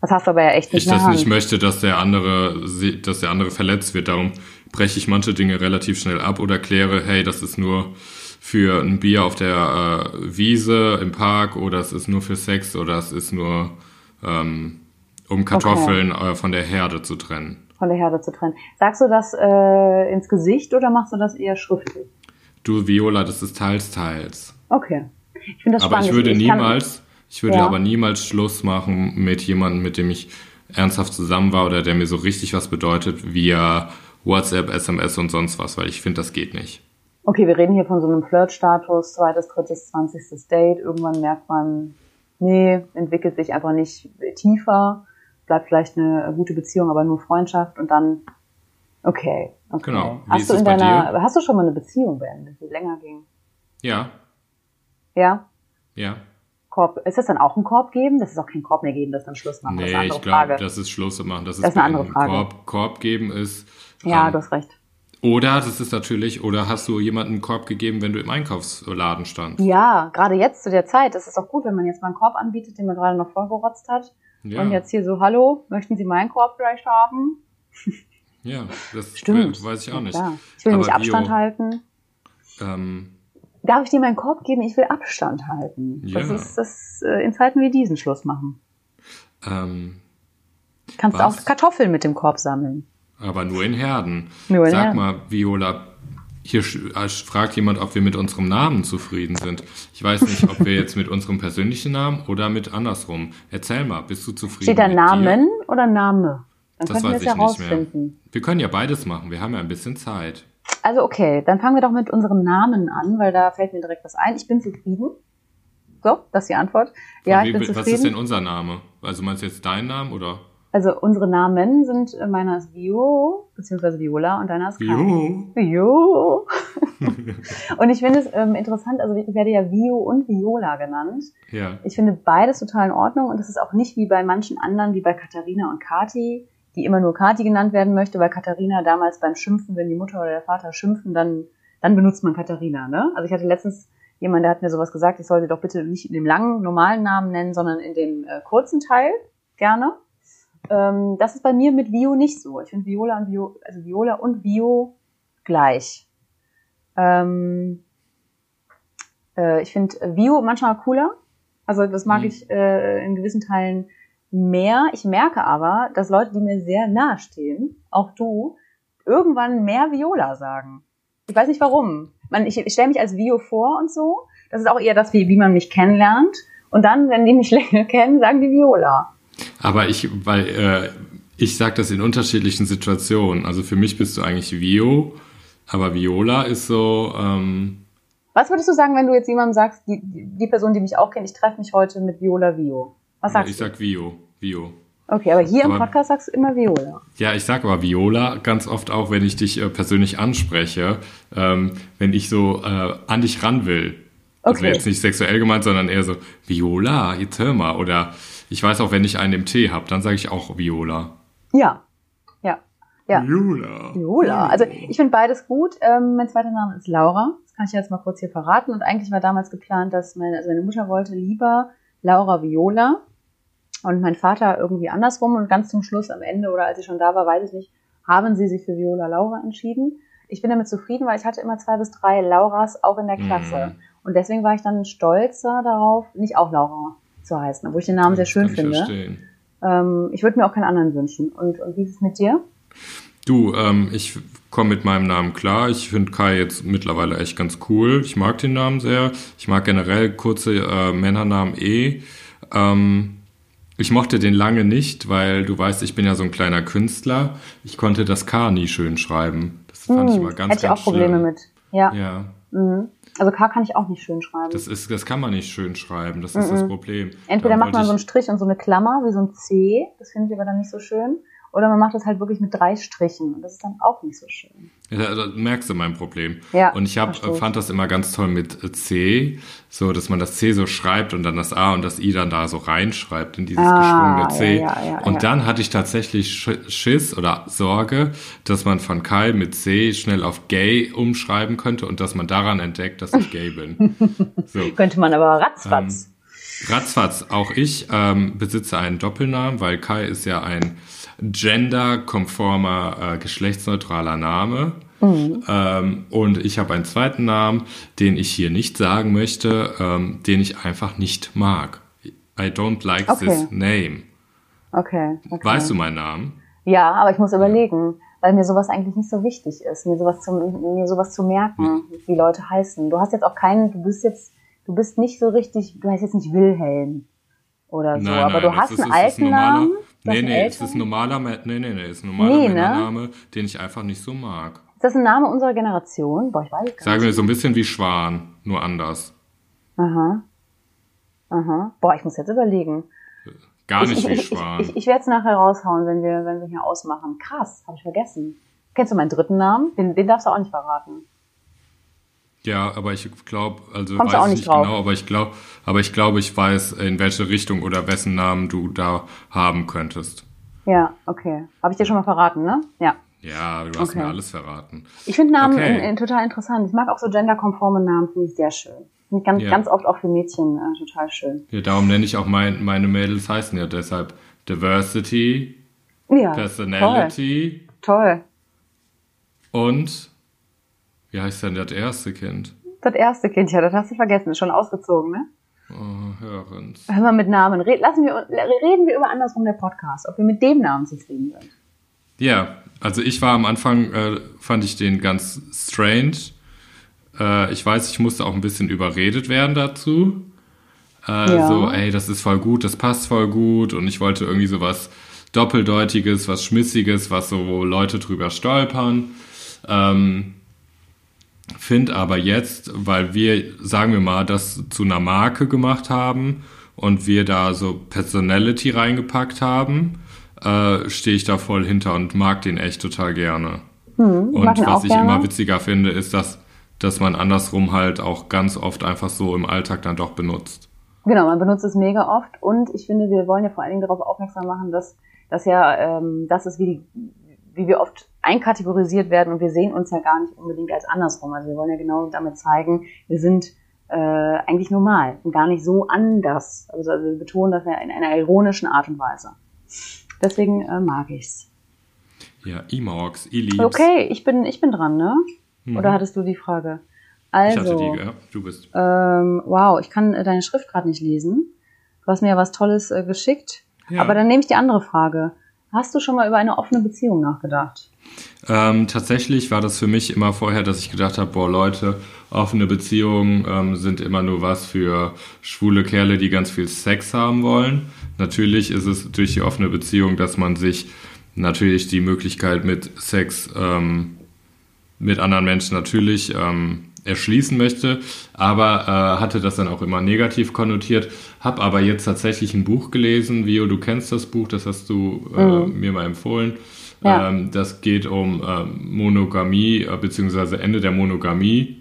das hast du aber ja echt nicht Ich nicht möchte, dass der andere, dass der andere verletzt wird. Darum breche ich manche Dinge relativ schnell ab oder kläre, hey, das ist nur für ein Bier auf der äh, Wiese im Park oder es ist nur für Sex oder es ist nur ähm, um Kartoffeln okay. äh, von der Herde zu trennen. Von der Herde zu trennen. Sagst du das äh, ins Gesicht oder machst du das eher schriftlich? Du, Viola, das ist teils, teils. Okay. Ich finde das aber spannend. ich würde ich niemals, ich würde ja. aber niemals Schluss machen mit jemandem, mit dem ich ernsthaft zusammen war oder der mir so richtig was bedeutet, via WhatsApp, SMS und sonst was, weil ich finde, das geht nicht. Okay, wir reden hier von so einem Flirt-Status, zweites, drittes, zwanzigstes Date. Irgendwann merkt man, nee, entwickelt sich einfach nicht tiefer bleibt vielleicht eine gute Beziehung, aber nur Freundschaft und dann, okay. okay. Genau. Wie hast du in deiner, hast du schon mal eine Beziehung beendet, die länger ging? Ja. Ja? Ja. Korb, ist das dann auch ein Korb geben? Das ist auch kein Korb mehr geben, das dann Schluss machen. Nee, das ich glaube, das ist Schluss machen. Das ist, das ist eine andere Frage. Korb, Korb geben ist. Ja, ähm, du hast recht. Oder, das ist natürlich, oder hast du jemanden einen Korb gegeben, wenn du im Einkaufsladen standst? Ja, gerade jetzt zu der Zeit. Das ist auch gut, wenn man jetzt mal einen Korb anbietet, den man gerade noch vollgerotzt hat. Ja. Und jetzt hier so, hallo, möchten Sie meinen Korb vielleicht haben? Ja, das Stimmt. weiß ich auch nicht. Ja, ich will Aber nicht Abstand halten. Ähm, Darf ich dir meinen Korb geben? Ich will Abstand halten. Ja. Das ist das äh, in Zeiten wie diesen Schluss machen. Ähm, Kannst was? auch Kartoffeln mit dem Korb sammeln. Aber nur in Herden. Nur in Sag Herden. mal, Viola, hier äh, fragt jemand, ob wir mit unserem Namen zufrieden sind. Ich weiß nicht, ob wir jetzt mit unserem persönlichen Namen oder mit andersrum. Erzähl mal, bist du zufrieden? Steht da Namen dir? oder Name? Dann das weiß ich nicht mehr. Wir können ja beides machen. Wir haben ja ein bisschen Zeit. Also okay, dann fangen wir doch mit unserem Namen an, weil da fällt mir direkt was ein. Ich bin zufrieden. So, das ist die Antwort. Ja, wie, ich bin was zufrieden. Was ist denn unser Name? Also meinst du jetzt deinen Namen oder? Also unsere Namen sind, äh, meiner ist Vio, beziehungsweise Viola und deiner ist Vio. Vio. und ich finde es ähm, interessant, also ich werde ja Vio und Viola genannt. Ja. Ich finde beides total in Ordnung und es ist auch nicht wie bei manchen anderen, wie bei Katharina und Kati, die immer nur Kati genannt werden möchte, weil Katharina damals beim Schimpfen, wenn die Mutter oder der Vater schimpfen, dann, dann benutzt man Katharina, ne? Also ich hatte letztens jemand, der hat mir sowas gesagt, ich sollte doch bitte nicht in dem langen, normalen Namen nennen, sondern in dem äh, kurzen Teil, gerne. Ähm, das ist bei mir mit Vio nicht so. Ich finde Viola und Vio, also Viola und Vio gleich. Ähm, äh, ich finde Vio manchmal cooler. Also das mag mhm. ich äh, in gewissen Teilen mehr. Ich merke aber, dass Leute, die mir sehr nahe stehen, auch du, irgendwann mehr Viola sagen. Ich weiß nicht warum. Man, ich, ich stelle mich als Vio vor und so. Das ist auch eher das, wie, wie man mich kennenlernt. Und dann, wenn die mich länger kennen, sagen die Viola. Aber ich, weil äh, ich sage das in unterschiedlichen Situationen. Also für mich bist du eigentlich Vio, aber Viola ist so. Ähm, Was würdest du sagen, wenn du jetzt jemandem sagst, die, die Person, die mich auch kennt, ich treffe mich heute mit Viola Vio? Was sagst ich du? Ich sag Vio, Vio. Okay, aber hier aber, im Podcast sagst du immer Viola. Ja, ich sag aber Viola ganz oft auch, wenn ich dich äh, persönlich anspreche, ähm, wenn ich so äh, an dich ran will. Also okay. Also jetzt nicht sexuell gemeint, sondern eher so, Viola, jetzt hör mal. Oder ich weiß auch, wenn ich einen im Tee habe, dann sage ich auch Viola. Ja. Ja. ja. Viola. Viola. Also ich finde beides gut. Ähm, mein zweiter Name ist Laura. Das kann ich jetzt mal kurz hier verraten. Und eigentlich war damals geplant, dass meine, also meine Mutter wollte lieber Laura Viola und mein Vater irgendwie andersrum. Und ganz zum Schluss, am Ende oder als ich schon da war, weiß ich nicht, haben sie sich für Viola Laura entschieden. Ich bin damit zufrieden, weil ich hatte immer zwei bis drei Lauras auch in der Klasse. Mm. Und deswegen war ich dann stolzer darauf, nicht auch Laura zu heißen, obwohl ich den Namen sehr schön finde. Ähm, ich würde mir auch keinen anderen wünschen. Und, und wie ist es mit dir? Du, ähm, ich komme mit meinem Namen klar. Ich finde Kai jetzt mittlerweile echt ganz cool. Ich mag den Namen sehr. Ich mag generell kurze äh, Männernamen eh. Ähm, ich mochte den lange nicht, weil du weißt, ich bin ja so ein kleiner Künstler. Ich konnte das K nie schön schreiben. Das fand hm, ich immer ganz, Hätte ich ganz auch Probleme schlimm. mit. Ja. Ja. Mhm. Also K kann ich auch nicht schön schreiben. Das ist, das kann man nicht schön schreiben. Das ist mhm. das Problem. Entweder Darum macht man so einen Strich und so eine Klammer wie so ein C. Das finde ich aber dann nicht so schön. Oder man macht das halt wirklich mit drei Strichen und das ist dann auch nicht so schön. Ja, da merkst du mein Problem. Ja, und ich hab, fand das immer ganz toll mit C, so dass man das C so schreibt und dann das A und das I dann da so reinschreibt in dieses ah, geschwungene C. Ja, ja, und dann hatte ich tatsächlich Schiss oder Sorge, dass man von Kai mit C schnell auf gay umschreiben könnte und dass man daran entdeckt, dass ich gay bin. So. könnte man aber ratzfatz. Ähm, ratzfatz, auch ich ähm, besitze einen Doppelnamen, weil Kai ist ja ein genderkonformer, äh, geschlechtsneutraler Name. Mhm. Ähm, und ich habe einen zweiten Namen, den ich hier nicht sagen möchte, ähm, den ich einfach nicht mag. I don't like okay. this name. Okay, okay. Weißt du meinen Namen? Ja, aber ich muss überlegen, weil mir sowas eigentlich nicht so wichtig ist, mir sowas zu, mir sowas zu merken, mhm. wie Leute heißen. Du hast jetzt auch keinen, du bist jetzt, du bist nicht so richtig, du heißt jetzt nicht Wilhelm oder so, nein, aber nein, du hast ist, einen alten Namen. Nee, nee, es ist ein normaler, nee, nee, nee, ist ein normaler nee, ne? Name, den ich einfach nicht so mag. Ist das ein Name unserer Generation? Boah, ich weiß gar Sagen wir so ein bisschen wie Schwan, nur anders. Aha. Aha. Boah, ich muss jetzt überlegen. Gar nicht ich, wie ich, Schwan. Ich, ich, ich werde es nachher raushauen, wenn wir, wenn wir hier ausmachen. Krass, habe ich vergessen. Kennst du meinen dritten Namen? Den, den darfst du auch nicht verraten. Ja, aber ich glaube, also Kommst weiß auch nicht nicht drauf. genau, aber ich glaube, aber ich glaube, ich weiß, in welche Richtung oder wessen Namen du da haben könntest. Ja, okay. Habe ich dir schon mal verraten, ne? Ja. Ja, du hast Okay. mir alles verraten. Ich finde Namen Okay. in, in, total interessant. Ich mag auch so genderkonforme Namen, finde ich sehr schön. Finde ich ganz, Ja. ganz oft auch für Mädchen äh, total schön. Ja, darum nenne ich auch mein, meine Mädels heißen ja deshalb Diversity, Ja. Personality Toll. toll. und wie heißt denn das erste Kind? Das erste Kind, ja, das hast du vergessen. Ist schon ausgezogen, ne? Oh, Hörens. Hör mal mit Namen. Red, lassen wir, reden wir über andersrum der Podcast, ob wir mit dem Namen zufrieden sind. Ja, also ich war am Anfang, äh, fand ich den ganz strange. Äh, ich weiß, ich musste auch ein bisschen überredet werden dazu. Äh, Ja. So, ey, das ist voll gut, das passt voll gut. Und ich wollte irgendwie so was Doppeldeutiges, was Schmissiges, was so wo Leute drüber stolpern. Ähm, Find aber jetzt, weil wir, sagen wir mal, das zu einer Marke gemacht haben und wir da so Personality reingepackt haben, äh, stehe ich da voll hinter und mag den echt total gerne. Hm, und was ich gerne. immer witziger finde, ist, dass, dass man andersrum halt auch ganz oft einfach so im Alltag dann doch benutzt. Genau, man benutzt es mega oft und ich finde, wir wollen ja vor allen Dingen darauf aufmerksam machen, dass das ja, ähm, das ist wie, die, wie wir oft einkategorisiert werden und wir sehen uns ja gar nicht unbedingt als andersrum. Also wir wollen ja genau damit zeigen, wir sind äh, eigentlich normal und gar nicht so anders. Also wir betonen das ja in einer ironischen Art und Weise. Deswegen äh, mag ich's. Ja, E-Morgs, E-Liebs. Okay, ich bin, ich bin dran, ne? Mhm. Oder hattest du die Frage? Ich hatte Also, die, ja, du bist. ähm, wow, ich kann äh, deine Schrift gerade nicht lesen. Du hast mir ja was Tolles äh, geschickt. Ja. Aber dann nehme ich die andere Frage. Hast du schon mal über eine offene Beziehung nachgedacht? Ähm, tatsächlich war das für mich immer vorher, dass ich gedacht habe, boah Leute, offene Beziehungen ähm, sind immer nur was für schwule Kerle, die ganz viel Sex haben wollen. Natürlich ist es durch die offene Beziehung, dass man sich natürlich die Möglichkeit mit Sex ähm, mit anderen Menschen natürlich ähm, erschließen möchte, aber äh, hatte das dann auch immer negativ konnotiert. Hab aber jetzt tatsächlich ein Buch gelesen, Vio, du kennst das Buch, das hast du äh, Mhm. mir mal empfohlen. Ja. Ähm, das geht um ähm, Monogamie äh, beziehungsweise Ende der Monogamie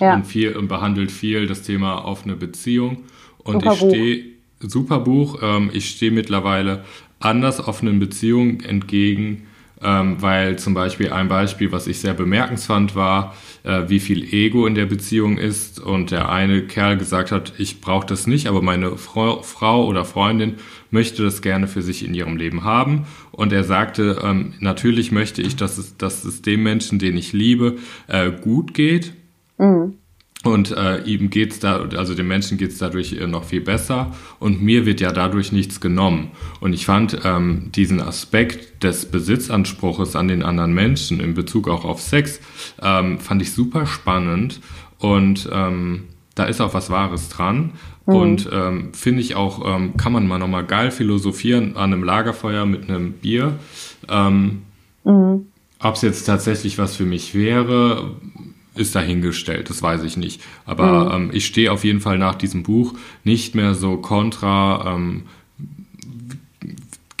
Ja. und viel und behandelt viel das Thema offene Beziehung. Und Super ich stehe super Buch. Ähm, ich stehe mittlerweile anders offenen Beziehungen entgegen, ähm, weil zum Beispiel ein Beispiel, was ich sehr bemerkenswert war, äh, wie viel Ego in der Beziehung ist. Und der eine Kerl gesagt hat, ich brauche das nicht, aber meine Frau, Frau oder Freundin möchte das gerne für sich in ihrem Leben haben. Und er sagte, ähm, natürlich möchte ich, dass es, dass es dem Menschen, den ich liebe, äh, gut geht. Mhm. Und äh, ihm geht's da, also dem Menschen geht's dadurch äh, noch viel besser und mir wird ja dadurch nichts genommen. Und ich fand ähm, diesen Aspekt des Besitzanspruches an den anderen Menschen in Bezug auch auf Sex, ähm, fand ich super spannend und ähm, da ist auch was Wahres dran. Mhm. Und ähm, finde ich auch, ähm, kann man mal nochmal geil philosophieren an einem Lagerfeuer mit einem Bier. Ähm, mhm. Ob es jetzt tatsächlich was für mich wäre, ist dahingestellt, das weiß ich nicht. Aber mhm. ähm, ich stehe auf jeden Fall nach diesem Buch nicht mehr so kontra ähm,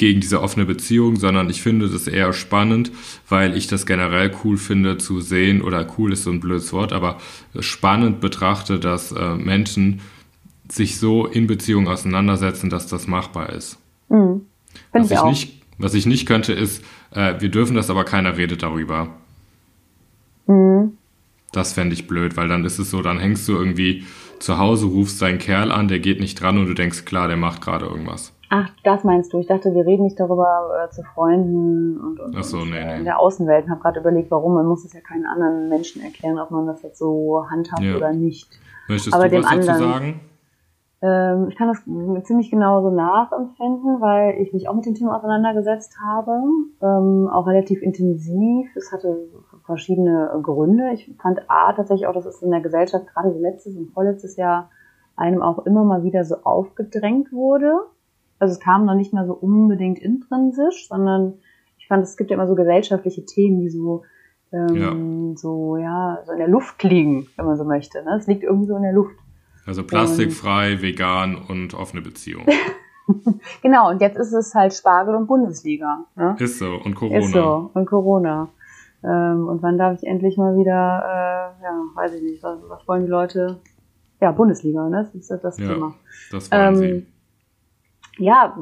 gegen diese offene Beziehung, sondern ich finde das eher spannend, weil ich das generell cool finde zu sehen, oder cool ist so ein blödes Wort, aber spannend betrachte, dass äh, Menschen sich so in Beziehung auseinandersetzen, dass das machbar ist. Mhm. Was, ich, ich nicht, was ich nicht könnte, ist, äh, wir dürfen das, aber keiner redet darüber. Mhm. Das fände ich blöd, weil dann ist es so, dann hängst du irgendwie zu Hause, rufst deinen Kerl an, der geht nicht dran und du denkst, klar, der macht gerade irgendwas. Ach, das meinst du? Ich dachte, wir reden nicht darüber äh, zu Freunden und, und, Ach so, und nee, äh, nee. in der Außenwelt. Ich habe gerade überlegt, warum. Man muss es ja keinen anderen Menschen erklären, ob man das jetzt so handhabt ja. oder nicht. Möchtest Aber du was dazu anderen, sagen? Ähm, ich kann das ziemlich genau so nachempfinden, weil ich mich auch mit dem Thema auseinandergesetzt habe, ähm, auch relativ intensiv. Es hatte verschiedene Gründe. Ich fand A tatsächlich auch, dass es in der Gesellschaft gerade so letztes und vorletztes Jahr einem auch immer mal wieder so aufgedrängt wurde. Also es kam noch nicht mal so unbedingt intrinsisch, sondern ich fand, es gibt ja immer so gesellschaftliche Themen, die so ähm, ja. so ja so in der Luft liegen, wenn man so möchte. Ne? Es liegt irgendwie so in der Luft. Also plastikfrei, und vegan und offene Beziehung. genau, und jetzt ist es halt Spargel und Bundesliga. Ne? Ist so, und Corona. Ist so, und Corona. Ähm, und wann darf ich endlich mal wieder, äh, ja, weiß ich nicht, was, was wollen die Leute? Ja, Bundesliga, ne? Das ist das ja, Thema. Das wollen ähm, sie. Ja,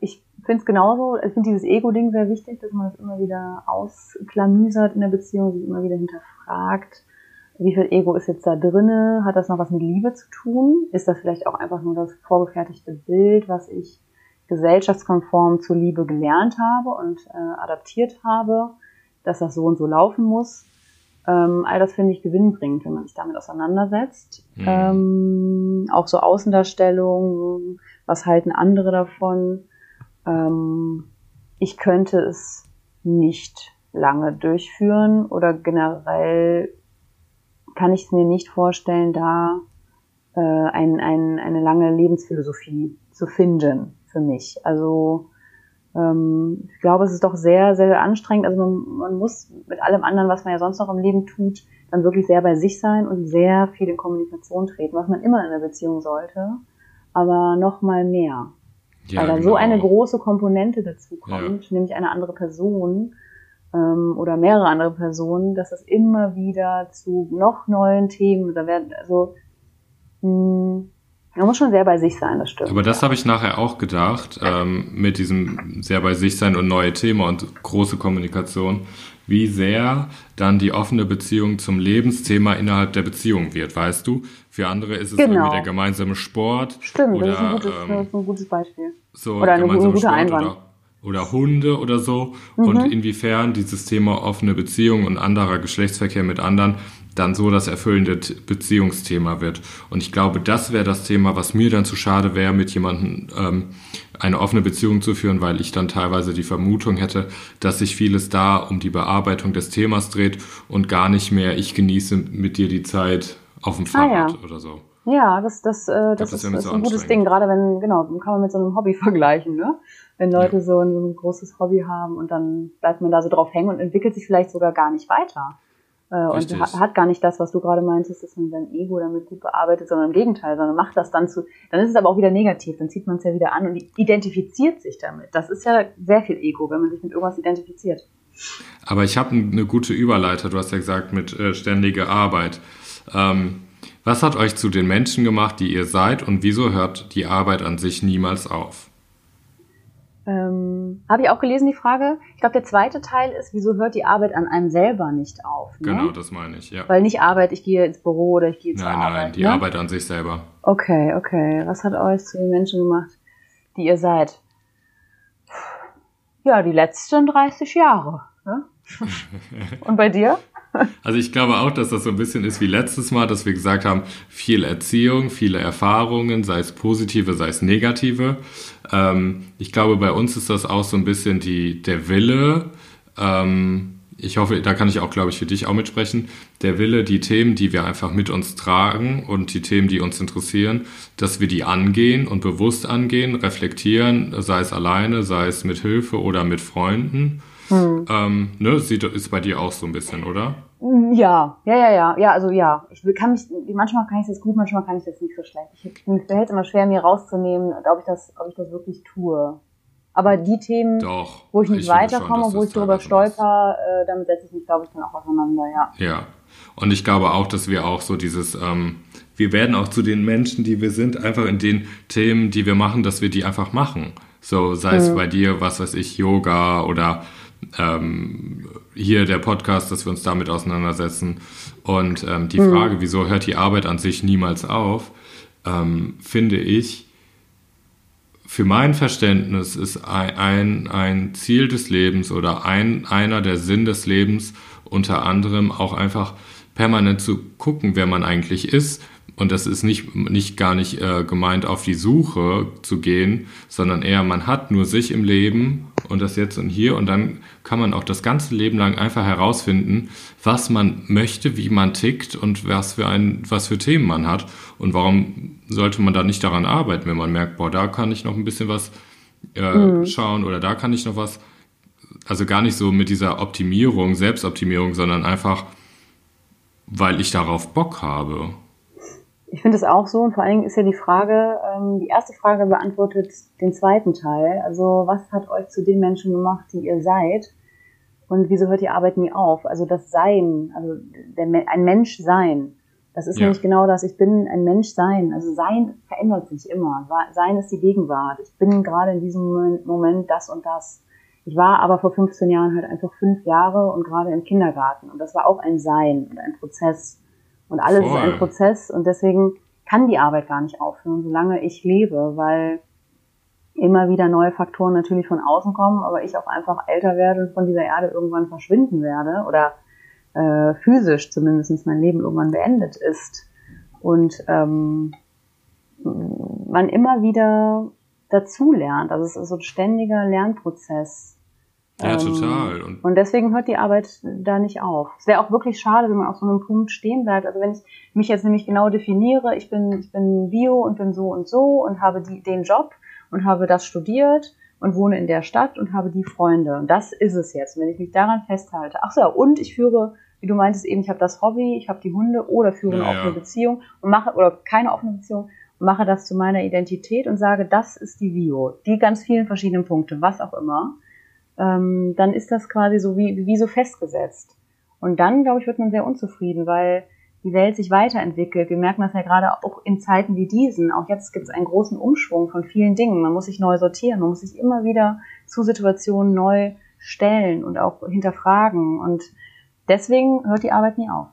ich finde es genauso, ich finde dieses Ego-Ding sehr wichtig, dass man das immer wieder ausklamüsert in der Beziehung, sich immer wieder hinterfragt wie viel Ego ist jetzt da drinne? Hat das noch was mit Liebe zu tun? Ist das vielleicht auch einfach nur das vorgefertigte Bild, was ich gesellschaftskonform zur Liebe gelernt habe und äh, adaptiert habe, dass das so und so laufen muss? Ähm, all das finde ich gewinnbringend, wenn man sich damit auseinandersetzt. Mhm. Ähm, auch so Außendarstellungen, was halten andere davon? Ähm, ich könnte es nicht lange durchführen oder generell kann ich es mir nicht vorstellen, da äh, ein, ein, eine lange Lebensphilosophie zu finden für mich. Also ähm, ich glaube, es ist doch sehr, sehr anstrengend. Also man, man muss mit allem anderen, was man ja sonst noch im Leben tut, dann wirklich sehr bei sich sein und sehr viel in Kommunikation treten, was man immer in einer Beziehung sollte, aber noch mal mehr. Ja, Weil da genau. so eine große Komponente dazu kommt, ja. nämlich eine andere Person, ähm, oder mehrere andere Personen, dass es immer wieder zu noch neuen Themen, da werden, also mh, hm, man muss schon sehr bei sich sein, das stimmt. Aber das habe ich nachher auch gedacht, ähm, mit diesem sehr bei sich sein und neue Themen und große Kommunikation, wie sehr dann die offene Beziehung zum Lebensthema innerhalb der Beziehung wird, weißt du? Für andere ist es genau. irgendwie der gemeinsame Sport. Stimmt, oder, das, ist ein gutes, ähm, ein gutes Beispiel. So oder ein guter Einwand. Oder, oder Hunde oder so mhm. und inwiefern dieses Thema offene Beziehung und anderer Geschlechtsverkehr mit anderen dann so das erfüllende Beziehungsthema wird. Und ich glaube, das wäre das Thema, was mir dann zu schade wäre, mit jemandem ähm, eine offene Beziehung zu führen, weil ich dann teilweise die Vermutung hätte, dass sich vieles da um die Bearbeitung des Themas dreht und gar nicht mehr, ich genieße mit dir die Zeit auf dem Fahrrad ah, ja. oder so. Ja, das, das, äh, das, das ist, ist so ein gutes Ding, gerade wenn, genau, kann man mit so einem Hobby vergleichen, ne? wenn Leute ja. so, ein, so ein großes Hobby haben und dann bleibt man da so drauf hängen und entwickelt sich vielleicht sogar gar nicht weiter. Äh, und hat, hat gar nicht das, was du gerade meintest, dass man sein Ego damit gut bearbeitet, sondern im Gegenteil, sondern macht das dann zu, dann ist es aber auch wieder negativ, dann zieht man es ja wieder an und identifiziert sich damit. Das ist ja sehr viel Ego, wenn man sich mit irgendwas identifiziert. Aber ich habe eine gute Überleiter, du hast ja gesagt, mit äh, ständiger Arbeit. Ähm, was hat euch zu den Menschen gemacht, die ihr seid und wieso hört die Arbeit an sich niemals auf? Ähm, Habe ich auch gelesen, die Frage. Ich glaube, der zweite Teil ist, wieso hört die Arbeit an einem selber nicht auf? Ne? Genau, das meine ich, ja. Weil nicht Arbeit, ich gehe ins Büro oder ich gehe zur nein, Arbeit. Nein, nein, die ne? Arbeit an sich selber. Okay, okay. Was hat euch zu den Menschen gemacht, die ihr seid? Ja, die letzten 30 Jahre. Ne? Und bei dir? Also ich glaube auch, dass das so ein bisschen ist wie letztes Mal, dass wir gesagt haben, viel Erziehung, viele Erfahrungen, sei es positive, sei es negative. Ähm, ich glaube, bei uns ist das auch so ein bisschen die, der Wille, ähm, ich hoffe, da kann ich auch, glaube ich, für dich auch mitsprechen, der Wille, die Themen, die wir einfach mit uns tragen und die Themen, die uns interessieren, dass wir die angehen und bewusst angehen, reflektieren, sei es alleine, sei es mit Hilfe oder mit Freunden. Hm. Ähm, ne, sieht, ist bei dir auch so ein bisschen, oder? Mm, ja, ja, ja, ja, ja, also ja. Ich kann mich, manchmal kann ich das gut, manchmal kann ich das nicht so schlecht. Ich, mir fällt immer schwer, mir rauszunehmen, ob ich das, ob ich das wirklich tue. Aber die Themen, Doch, wo ich nicht ich weiterkomme, schon, wo ich darüber stolper, äh, damit setze ich mich, glaube ich, dann auch auseinander, ja. Ja. Und ich glaube auch, dass wir auch so dieses, ähm, wir werden auch zu den Menschen, die wir sind, einfach in den Themen, die wir machen, dass wir die einfach machen. So, sei es mhm. bei dir, was weiß ich, Yoga oder ähm, hier der Podcast, dass wir uns damit auseinandersetzen. Und ähm, die mhm. Frage, wieso hört die Arbeit an sich niemals auf, ähm, finde ich, für mein Verständnis ist ein, ein Ziel des Lebens oder ein, einer der Sinn des Lebens unter anderem auch einfach permanent zu gucken, wer man eigentlich ist. Und das ist nicht, nicht gar nicht äh, gemeint, auf die Suche zu gehen, sondern eher, man hat nur sich im Leben und das jetzt und hier und dann kann man auch das ganze Leben lang einfach herausfinden, was man möchte, wie man tickt und was für ein, was für Themen man hat und warum sollte man da nicht daran arbeiten, wenn man merkt, boah, da kann ich noch ein bisschen was äh, mhm. schauen oder da kann ich noch was, also gar nicht so mit dieser Optimierung, Selbstoptimierung, sondern einfach, weil ich darauf Bock habe. Ich finde es auch so und vor allen Dingen ist ja die Frage, ähm, die erste Frage beantwortet den zweiten Teil. Also was hat euch zu den Menschen gemacht, die ihr seid? Und wieso hört die Arbeit nie auf? Also das Sein, also der, ein Mensch sein. Das ist ja. nämlich genau das. Ich bin ein Mensch sein. Also sein verändert sich immer. Sein ist die Gegenwart. Ich bin gerade in diesem Moment das und das. Ich war aber vor 15 Jahren halt einfach fünf Jahre und gerade im Kindergarten. Und das war auch ein Sein und ein Prozess. Und alles Voll. ist ein Prozess und deswegen kann die Arbeit gar nicht aufhören, solange ich lebe, weil immer wieder neue Faktoren natürlich von außen kommen, aber ich auch einfach älter werde und von dieser Erde irgendwann verschwinden werde oder äh, physisch zumindest mein Leben irgendwann beendet ist. Und ähm, man immer wieder dazulernt. Also es ist so ein ständiger Lernprozess. Ja, ähm, total. Und, und deswegen hört die Arbeit da nicht auf. Es wäre auch wirklich schade, wenn man auf so einem Punkt stehen bleibt. Also wenn ich mich jetzt nämlich genau definiere, ich bin, ich bin Bio und bin so und so und habe die, den Job und habe das studiert und wohne in der Stadt und habe die Freunde. Und das ist es jetzt. Und wenn ich mich daran festhalte, ach so, und ich führe, wie du meintest eben, ich habe das Hobby, ich habe die Hunde oder führe eine ja, offene ja. Beziehung und mache, oder keine offene Beziehung, und mache das zu meiner Identität und sage, das ist die Vio. Die ganz vielen verschiedenen Punkte, was auch immer ähm, dann ist das quasi so wie, wie so festgesetzt. Und dann, glaube ich, wird man sehr unzufrieden, weil die Welt sich weiterentwickelt. Wir merken das ja gerade auch in Zeiten wie diesen. Auch jetzt gibt es einen großen Umschwung von vielen Dingen. Man muss sich neu sortieren, man muss sich immer wieder zu Situationen neu stellen und auch hinterfragen. Und deswegen hört die Arbeit nie auf.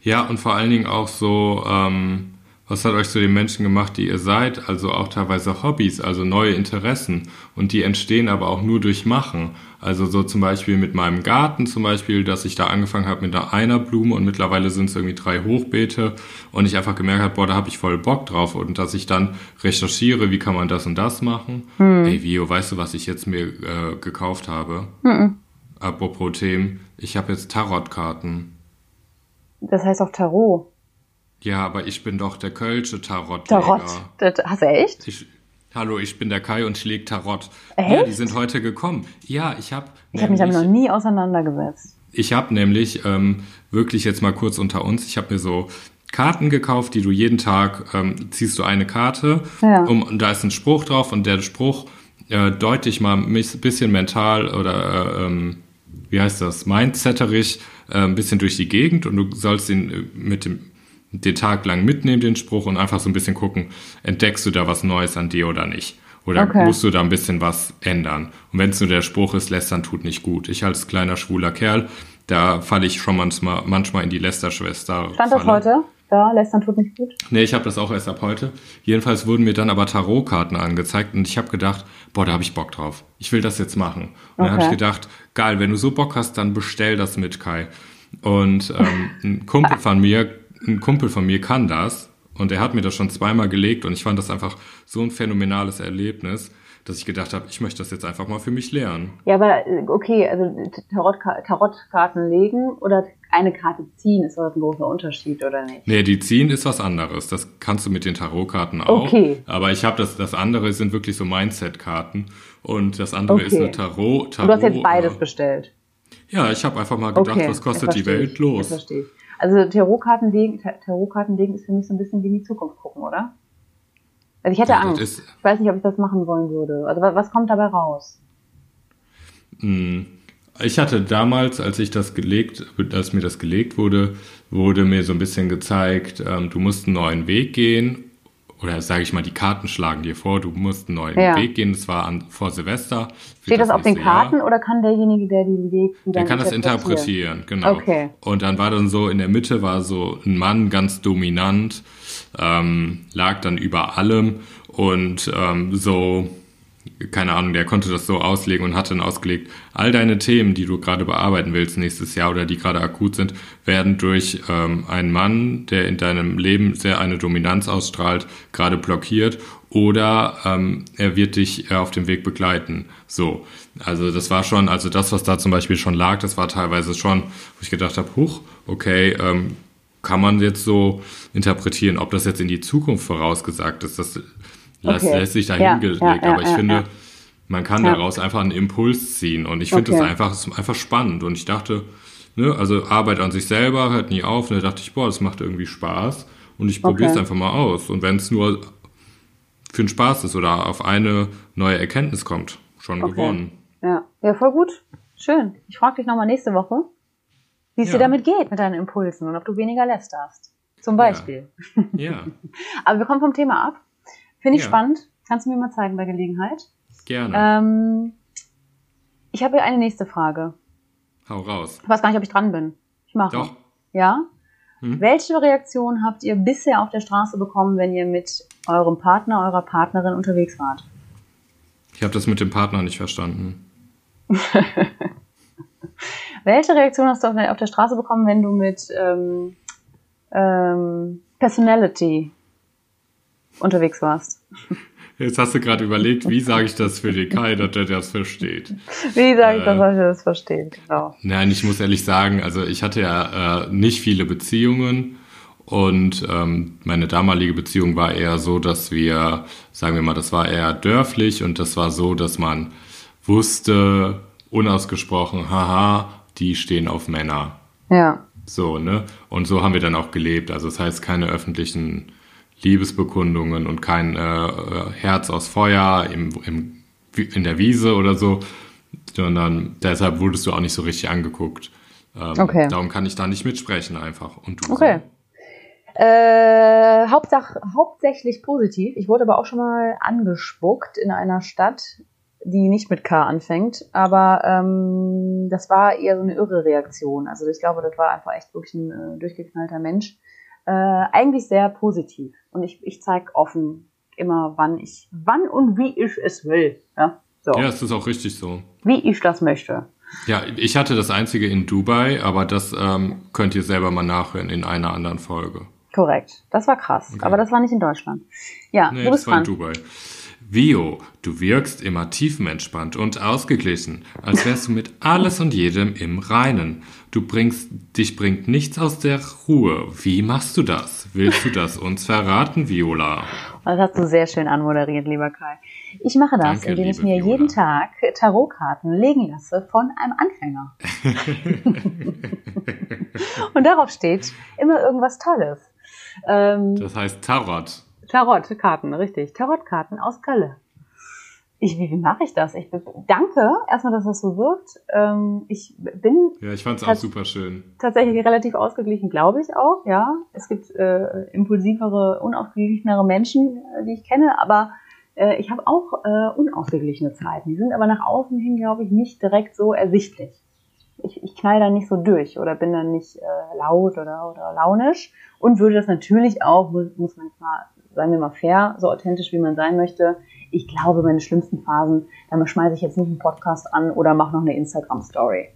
Ja, und vor allen Dingen auch so, ähm, was hat euch zu den Menschen gemacht, die ihr seid? Also auch teilweise Hobbys, also neue Interessen. Und die entstehen aber auch nur durch Machen. Also so zum Beispiel mit meinem Garten zum Beispiel, dass ich da angefangen habe mit einer Blume und mittlerweile sind es irgendwie drei Hochbeete und ich einfach gemerkt habe, boah, da habe ich voll Bock drauf und dass ich dann recherchiere, wie kann man das und das machen. Hm. Ey, Vio, weißt du, was ich jetzt mir äh, gekauft habe? Hm. Apropos Themen, ich habe jetzt Tarotkarten. Das heißt auch Tarot. Ja, aber ich bin doch der Kölsche Tarot. Tarot? Das, hast du echt? Ich, hallo, ich bin der Kai und ich leg Tarot. Echt? Ja, die sind heute gekommen. Ja, ich habe. Ich habe mich damit noch nie auseinandergesetzt. Ich habe nämlich ähm, wirklich jetzt mal kurz unter uns. Ich habe mir so Karten gekauft, die du jeden Tag ähm, ziehst du eine Karte. Ja. Um, und da ist ein Spruch drauf und der Spruch äh, deute ich mal ein bisschen mental oder äh, ähm, wie heißt das, mindsetterig äh, ein bisschen durch die Gegend und du sollst ihn äh, mit dem den Tag lang mitnehmen, den Spruch, und einfach so ein bisschen gucken, entdeckst du da was Neues an dir oder nicht? Oder okay. musst du da ein bisschen was ändern? Und wenn es nur der Spruch ist, lästern tut nicht gut. Ich als kleiner schwuler Kerl, da falle ich schon manchmal, manchmal in die Lästerschwester. Stand das heute? Da, lästern tut nicht gut? Nee, ich habe das auch erst ab heute. Jedenfalls wurden mir dann aber Tarotkarten angezeigt und ich habe gedacht, boah, da habe ich Bock drauf. Ich will das jetzt machen. Und okay. dann habe ich gedacht, geil, wenn du so Bock hast, dann bestell das mit, Kai. Und ähm, ein Kumpel von mir ein Kumpel von mir kann das und er hat mir das schon zweimal gelegt und ich fand das einfach so ein phänomenales Erlebnis, dass ich gedacht habe, ich möchte das jetzt einfach mal für mich lernen. Ja, aber äh, okay, also Tarot, Tarotkarten legen oder eine Karte ziehen ist doch ein großer Unterschied, oder nicht? Nee, die ziehen ist was anderes. Das kannst du mit den Tarotkarten auch. Okay. Aber ich habe das, das andere sind wirklich so Mindset-Karten und das andere okay. ist eine Tarot, Tarot. Du hast jetzt beides äh, bestellt. Ja, ich habe einfach mal gedacht, okay, was kostet die Welt los? Ich. Also Tarotkarten legen, Tarotkarten legen ist für mich so ein bisschen wie in die Zukunft gucken, oder? Also ich hätte ja, Angst. Ich weiß nicht, ob ich das machen wollen würde. Also was kommt dabei raus? Hm. Ich hatte damals, als ich das gelegt, als mir das gelegt wurde, wurde mir so ein bisschen gezeigt, ähm, du musst einen neuen Weg gehen. Oder sage ich mal, die Karten schlagen dir vor, du musst einen neuen ja. Weg gehen. Das war an, vor Silvester. Steht das, das auf den Karten Jahr. oder kann derjenige, der die legt, Der kann das interpretieren, genau. Okay. Und dann war dann so, in der Mitte war so ein Mann ganz dominant, ähm, lag dann über allem und ähm, so, keine Ahnung, der konnte das so auslegen und hat dann ausgelegt, all deine Themen, die du gerade bearbeiten willst nächstes Jahr oder die gerade akut sind, werden durch ähm, einen Mann, der in deinem Leben sehr eine Dominanz ausstrahlt, gerade blockiert oder ähm, er wird dich äh, auf dem Weg begleiten. So, also das war schon, also das, was da zum Beispiel schon lag, das war teilweise schon, wo ich gedacht habe, huch, okay, ähm, kann man jetzt so interpretieren, ob das jetzt in die Zukunft vorausgesagt ist. Das lässt, okay. lässt sich da ja. Ja, aber ich finde, man kann daraus einfach einen Impuls ziehen. Und ich finde okay. das einfach, einfach spannend. Und ich dachte, ne, also Arbeit an sich selber hört nie auf. Und da dachte ich, boah, das macht irgendwie Spaß. Und ich probiere es okay. einfach mal aus. Und wenn es nur für den Spaß ist oder auf eine neue Erkenntnis kommt, schon gewonnen. Ja. ja, voll gut. Schön. Ich frage dich nochmal nächste Woche, wie es ja. dir damit geht mit deinen Impulsen und ob du weniger lästerst. Zum Beispiel. Ja. ja. Aber wir kommen vom Thema ab. Finde ich ja. spannend. Kannst du mir mal zeigen bei Gelegenheit? Gerne. Ähm, ich habe eine nächste Frage. Hau raus. Ich weiß gar nicht, ob ich dran bin. Ich mache. Doch. Ja? Hm? Welche Reaktion habt ihr bisher auf der Straße bekommen, wenn ihr mit eurem Partner, eurer Partnerin unterwegs wart? Ich habe das mit dem Partner nicht verstanden. Welche Reaktion hast du auf der Straße bekommen, wenn du mit ähm, ähm, Personality unterwegs warst? Jetzt hast du gerade überlegt, wie sage ich das für den Kai, dass er das versteht. Wie sage ich das, dass er das versteht, genau. Nein, ich muss ehrlich sagen, also ich hatte ja äh, nicht viele Beziehungen und ähm, meine damalige Beziehung war eher so, dass wir, sagen wir mal, das war eher dörflich und das war so, dass man wusste, unausgesprochen, haha, die stehen auf Männer. Ja. So, ne? Und so haben wir dann auch gelebt. Also das heißt, keine öffentlichen Liebesbekundungen und kein äh, Herz aus Feuer im, im, in der Wiese oder so, sondern deshalb wurdest du auch nicht so richtig angeguckt. Ähm, okay. Darum kann ich da nicht mitsprechen einfach. Und du okay. So? Äh, Hauptsach, hauptsächlich positiv. Ich wurde aber auch schon mal angespuckt in einer Stadt, die nicht mit K anfängt. Aber ähm, das war eher so eine irre Reaktion. Also ich glaube, das war einfach echt wirklich ein äh, durchgeknallter Mensch. Äh, eigentlich sehr positiv. Und ich, ich zeige offen immer, wann ich, wann und wie ich es will. Ja, so. ja es ist auch richtig so. Wie ich das möchte. Ja, ich hatte das einzige in Dubai, aber das ähm, könnt ihr selber mal nachhören in einer anderen Folge. Korrekt. Das war krass. Okay. Aber das war nicht in Deutschland. Ja, nee, du bist das war dran. in Dubai. Vio, du wirkst immer tiefenentspannt und ausgeglichen, als wärst du mit alles und jedem im Reinen. Du bringst, dich bringt nichts aus der Ruhe. Wie machst du das? Willst du das uns verraten, Viola? Das hast du sehr schön anmoderiert, lieber Kai. Ich mache das, Danke, indem ich mir Viola. jeden Tag Tarotkarten legen lasse von einem Anfänger. und darauf steht immer irgendwas Tolles. Ähm, das heißt Tarot. Tarotkarten, richtig. Tarotkarten aus Kölle. Ich, wie, wie mache ich das? Ich danke erstmal, dass das so wirkt. Ähm, ich bin. Ja, ich fand es auch super schön. Tatsächlich relativ ausgeglichen, glaube ich auch. Ja, es gibt äh, impulsivere, unausgeglichenere Menschen, äh, die ich kenne, aber äh, ich habe auch äh, unausgeglichene Zeiten. Die sind aber nach außen hin, glaube ich, nicht direkt so ersichtlich. Ich, ich knall da nicht so durch oder bin dann nicht äh, laut oder, oder launisch und würde das natürlich auch, muss, muss man mal seien wir mal fair, so authentisch wie man sein möchte. Ich glaube, meine schlimmsten Phasen, da schmeiße ich jetzt nicht einen Podcast an oder mache noch eine Instagram-Story,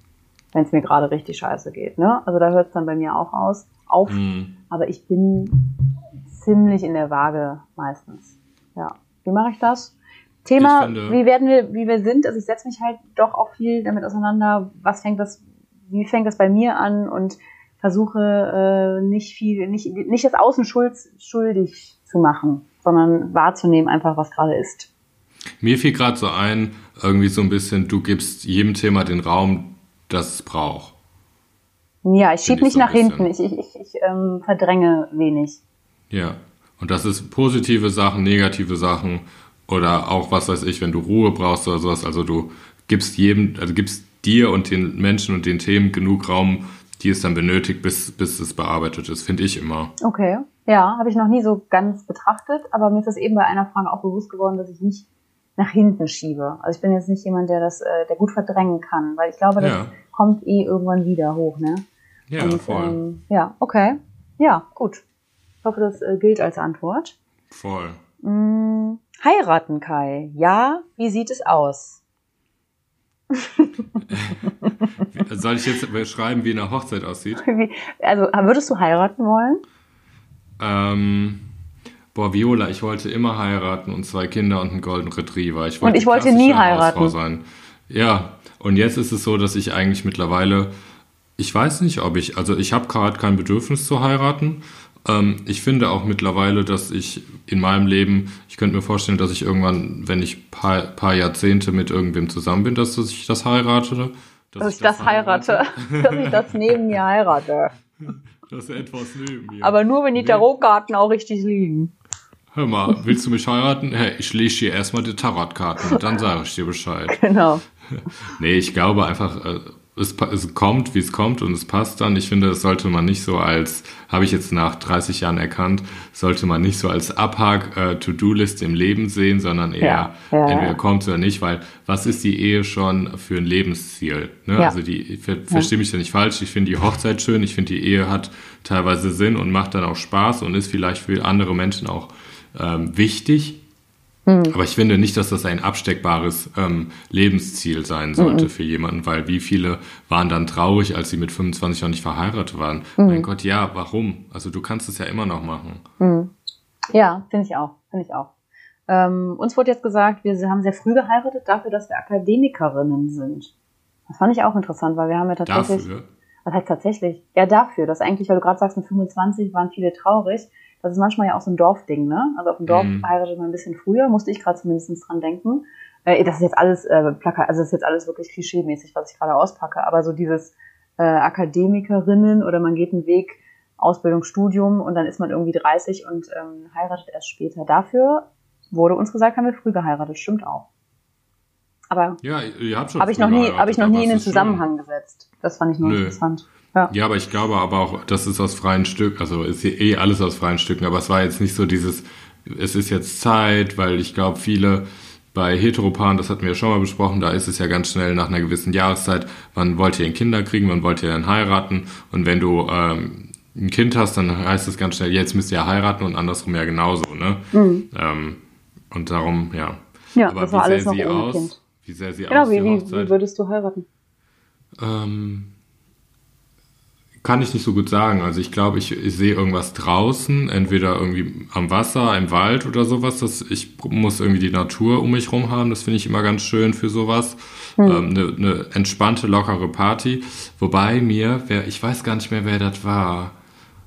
wenn es mir gerade richtig scheiße geht. Ne? Also da hört es dann bei mir auch aus, auf. Mhm. Aber ich bin ziemlich in der Waage meistens. Ja. Wie mache ich das? Thema, finde, wie werden wir, wie wir sind. Also ich setze mich halt doch auch viel damit auseinander, was fängt das, wie fängt das bei mir an und versuche äh, nicht viel, nicht, nicht das Außen schuld, schuldig zu machen, sondern wahrzunehmen einfach, was gerade ist. Mir fiel gerade so ein, irgendwie so ein bisschen, du gibst jedem Thema den Raum, das es braucht. Ja, ich schiebe nicht so nach hinten, ich, ich, ich, ich ähm, verdränge wenig. Ja, und das ist positive Sachen, negative Sachen oder auch, was weiß ich, wenn du Ruhe brauchst oder sowas. Also du gibst jedem, also gibst dir und den Menschen und den Themen genug Raum, die es dann benötigt, bis, bis es bearbeitet ist, finde ich immer. Okay. Ja, habe ich noch nie so ganz betrachtet, aber mir ist das eben bei einer Frage auch bewusst geworden, dass ich nicht nach hinten schiebe. Also ich bin jetzt nicht jemand, der das, äh, der gut verdrängen kann, weil ich glaube, das ja. kommt eh irgendwann wieder hoch, ne? Ja, und, voll. Ähm, ja, okay. Ja, gut. Ich hoffe, das äh, gilt als Antwort. Voll. Hm, heiraten, Kai. Ja, wie sieht es aus? Soll ich jetzt beschreiben, wie eine Hochzeit aussieht? Also, würdest du heiraten wollen? Ähm, boah, Viola, ich wollte immer heiraten und zwei Kinder und einen Golden Retriever. Ich wollte und ich wollte nie heiraten. Sein. Ja, und jetzt ist es so, dass ich eigentlich mittlerweile, ich weiß nicht, ob ich, also ich habe gerade kein Bedürfnis zu heiraten. Ähm, ich finde auch mittlerweile, dass ich in meinem Leben, ich könnte mir vorstellen, dass ich irgendwann, wenn ich paar, paar Jahrzehnte mit irgendwem zusammen bin, dass ich das heirate. Dass, dass ich das, das heirate. dass ich das neben mir heirate. Das ist etwas neben mir. Aber nur, wenn die Tarotkarten auch richtig liegen. Hör mal, willst du mich heiraten? Hey, ich lese dir erstmal die Tarotkarten und dann sage ich dir Bescheid. Genau. nee, ich glaube einfach, äh, es, es kommt, wie es kommt und es passt dann. Ich finde, das sollte man nicht so als, habe ich jetzt nach 30 Jahren erkannt, sollte man nicht so als Abhak-To-Do-List äh, im Leben sehen, sondern eher ja, ja, entweder kommt oder nicht, weil was ist die Ehe schon für ein Lebensziel? Ne? Ja. Also die, ver, verstehe mich da nicht falsch, ich finde die Hochzeit schön, ich finde die Ehe hat teilweise Sinn und macht dann auch Spaß und ist vielleicht für andere Menschen auch ähm, wichtig. Mhm. Aber ich finde nicht, dass das ein absteckbares ähm, Lebensziel sein sollte mhm. für jemanden, weil wie viele waren dann traurig, als sie mit 25 noch nicht verheiratet waren? Mhm. Mein Gott, ja, warum? Also du kannst es ja immer noch machen. Mhm. Ja, finde ich auch, finde ich auch. Ähm, uns wurde jetzt gesagt, wir haben sehr früh geheiratet dafür, dass wir Akademikerinnen sind. Das fand ich auch interessant, weil wir haben ja tatsächlich. Dafür? Was heißt tatsächlich? Ja, dafür. Dass eigentlich, weil du gerade sagst, mit 25 waren viele traurig. Das ist manchmal ja auch so ein Dorfding, ne? Also auf dem Dorf mhm. heiratet man ein bisschen früher, musste ich gerade zumindest dran denken. Äh, das ist jetzt alles äh, Plakat, also das ist jetzt alles wirklich klischeemäßig, was ich gerade auspacke. Aber so dieses äh, Akademikerinnen oder man geht einen Weg, Ausbildung, Studium und dann ist man irgendwie 30 und ähm, heiratet erst später. Dafür wurde uns gesagt, haben wir früh geheiratet, stimmt auch. Aber ja, ihr habt schon habe ich noch nie, habe ich noch nie in den Zusammenhang schön. gesetzt. Das fand ich nur Nö. interessant. Ja. ja, aber ich glaube aber auch, das ist aus freien Stücken, also ist hier eh alles aus freien Stücken, aber es war jetzt nicht so dieses, es ist jetzt Zeit, weil ich glaube, viele bei Heteropaaren, das hatten wir ja schon mal besprochen, da ist es ja ganz schnell nach einer gewissen Jahreszeit, wann wollt ihr ein Kinder kriegen, wann wollt ihr dann heiraten und wenn du ähm, ein Kind hast, dann heißt es ganz schnell, jetzt müsst ihr heiraten und andersrum ja genauso, ne? Mhm. Ähm, und darum, ja. Ja, aber das war alles noch sie aus? Kind. Wie sehr sie genau, aus? Wie, wie, wie würdest du heiraten? Ähm, kann ich nicht so gut sagen. Also ich glaube, ich, ich sehe irgendwas draußen, entweder irgendwie am Wasser, im Wald oder sowas. Das, ich muss irgendwie die Natur um mich rum haben. Das finde ich immer ganz schön für sowas. Mhm. Ähm, eine, eine entspannte, lockere Party. Wobei mir, wer, ich weiß gar nicht mehr, wer das war.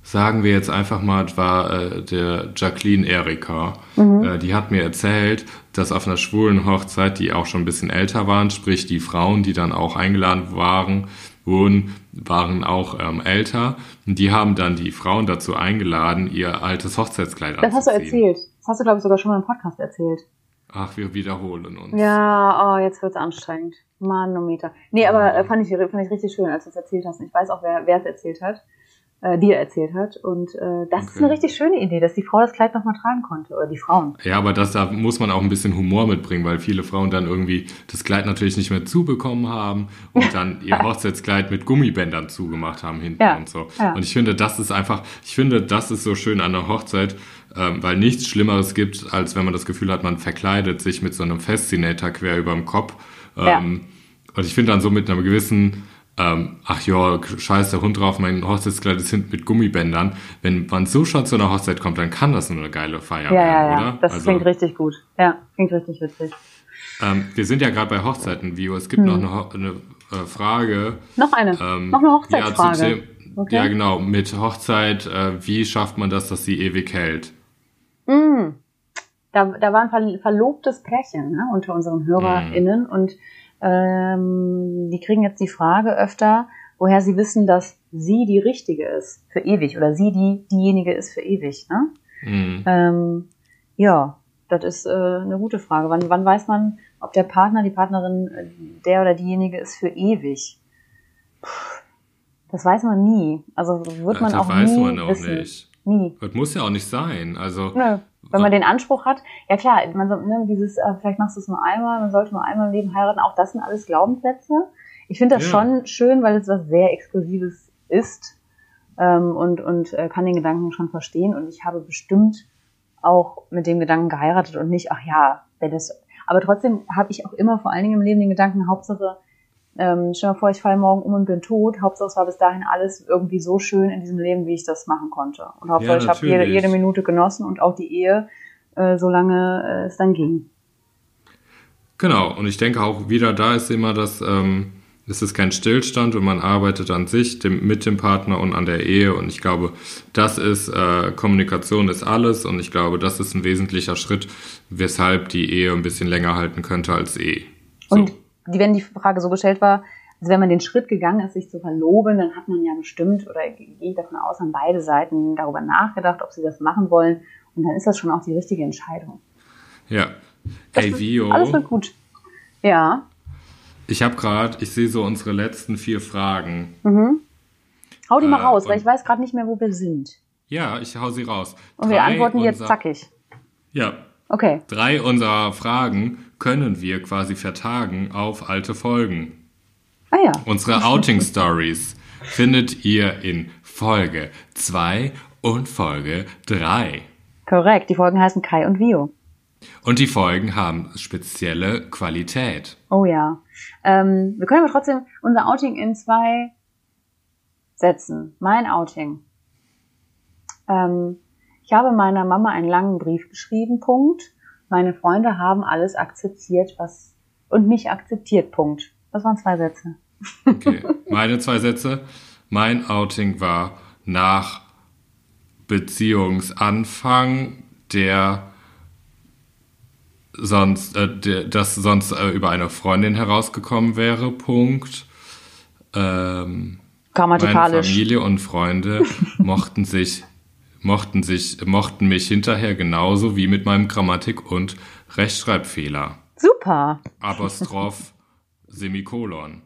Sagen wir jetzt einfach mal, das war äh, der Jacqueline Erika. Mhm. Äh, die hat mir erzählt, dass auf einer schwulen Hochzeit, die auch schon ein bisschen älter waren, sprich die Frauen, die dann auch eingeladen waren, wurden, waren auch ähm, älter. Und die haben dann die Frauen dazu eingeladen, ihr altes Hochzeitskleid anzuziehen. Das hast du erzählt. Das hast du, glaube ich, sogar schon mal im Podcast erzählt. Ach, wir wiederholen uns. Ja, oh, jetzt wird's anstrengend. Manometer. Nee, aber äh, fand, ich, fand ich richtig schön, als du es erzählt hast. Ich weiß auch, wer es erzählt hat äh, dir erzählt hat. Und äh, das okay. ist eine richtig schöne Idee, dass die Frau das Kleid nochmal tragen konnte, oder die Frauen. Ja, aber das, da muss man auch ein bisschen Humor mitbringen, weil viele Frauen dann irgendwie das Kleid natürlich nicht mehr zubekommen haben und dann ihr Hochzeitskleid mit Gummibändern zugemacht haben hinten ja. und so. Ja. Und ich finde, das ist einfach, ich finde, das ist so schön an der Hochzeit, ähm, weil nichts Schlimmeres gibt, als wenn man das Gefühl hat, man verkleidet sich mit so einem Fascinator quer über dem Kopf. Ähm, ja. Und ich finde dann so mit einer gewissen ähm, ach ja, scheiß der Hund drauf, mein Hochzeitskleid ist hinten mit Gummibändern. Wenn man so schon zu einer Hochzeit kommt, dann kann das nur eine geile Feier ja, werden, ja, ja. oder? Das also, klingt richtig gut. Ja, klingt richtig witzig. Ähm, wir sind ja gerade bei Hochzeiten, Vio. Es gibt hm. noch eine, eine äh, Frage. Noch eine? Ähm, noch eine Hochzeitsfrage. Ja, okay. ja, genau. Mit Hochzeit, äh, wie schafft man das, dass sie ewig hält? Mm. Da, da war ein verlobtes Pärchen ne, unter unseren HörerInnen mm. und ähm, die kriegen jetzt die Frage öfter, woher sie wissen, dass sie die richtige ist für ewig oder sie die diejenige ist für ewig. Ne? Mm. Ähm, ja, das ist äh, eine gute Frage. Wann, wann weiß man, ob der Partner, die Partnerin, äh, der oder diejenige ist für ewig? Puh, das weiß man nie. Also wird man ja, auch weiß nie man auch wissen. nicht. Nie. Das muss ja auch nicht sein. Also Nö. Wenn man den Anspruch hat, ja klar, man ne, dieses, äh, vielleicht machst du es nur einmal, man sollte nur einmal im Leben heiraten, auch das sind alles Glaubensplätze. Ich finde das ja. schon schön, weil es was sehr Exklusives ist ähm, und, und äh, kann den Gedanken schon verstehen. Und ich habe bestimmt auch mit dem Gedanken geheiratet und nicht, ach ja, wenn das. Aber trotzdem habe ich auch immer vor allen Dingen im Leben den Gedanken, Hauptsache, ähm, stell dir mal vor, ich falle morgen um und bin tot. Hauptsache, es war bis dahin alles irgendwie so schön in diesem Leben, wie ich das machen konnte. Und Hauptsache, ja, ich habe jede, jede Minute genossen und auch die Ehe, äh, solange äh, es dann ging. Genau, und ich denke auch wieder da ist immer das, ähm, es ist kein Stillstand und man arbeitet an sich dem, mit dem Partner und an der Ehe und ich glaube, das ist, äh, Kommunikation ist alles und ich glaube, das ist ein wesentlicher Schritt, weshalb die Ehe ein bisschen länger halten könnte als eh. So. Und wenn die Frage so gestellt war, also wenn man den Schritt gegangen ist, sich zu verloben, dann hat man ja bestimmt, oder gehe ich davon aus, an beide Seiten darüber nachgedacht, ob sie das machen wollen. Und dann ist das schon auch die richtige Entscheidung. Ja. Hey, Vio. Alles wird gut. Ja. Ich habe gerade, ich sehe so unsere letzten vier Fragen. Mhm. Hau die äh, mal raus, weil ich weiß gerade nicht mehr, wo wir sind. Ja, ich hau sie raus. Und Drei wir antworten jetzt zackig. Ja. Okay. Drei unserer Fragen können wir quasi vertagen auf alte Folgen. Ah ja. Unsere Outing Stories findet ihr in Folge 2 und Folge 3. Korrekt, die Folgen heißen Kai und Vio. Und die Folgen haben spezielle Qualität. Oh ja. Ähm, wir können aber trotzdem unser Outing in zwei Sätzen. Mein Outing. Ähm, ich habe meiner Mama einen langen Brief geschrieben, Punkt. Meine Freunde haben alles akzeptiert, was und mich akzeptiert, Punkt. Das waren zwei Sätze. Okay, meine zwei Sätze. Mein Outing war nach Beziehungsanfang, der sonst, äh, der, das sonst äh, über eine Freundin herausgekommen wäre. Punkt. Ähm, Grammatikalisch. Meine Familie und Freunde mochten sich mochten, sich, mochten mich hinterher genauso wie mit meinem Grammatik- und Rechtschreibfehler. Super. Apostroph, Semikolon.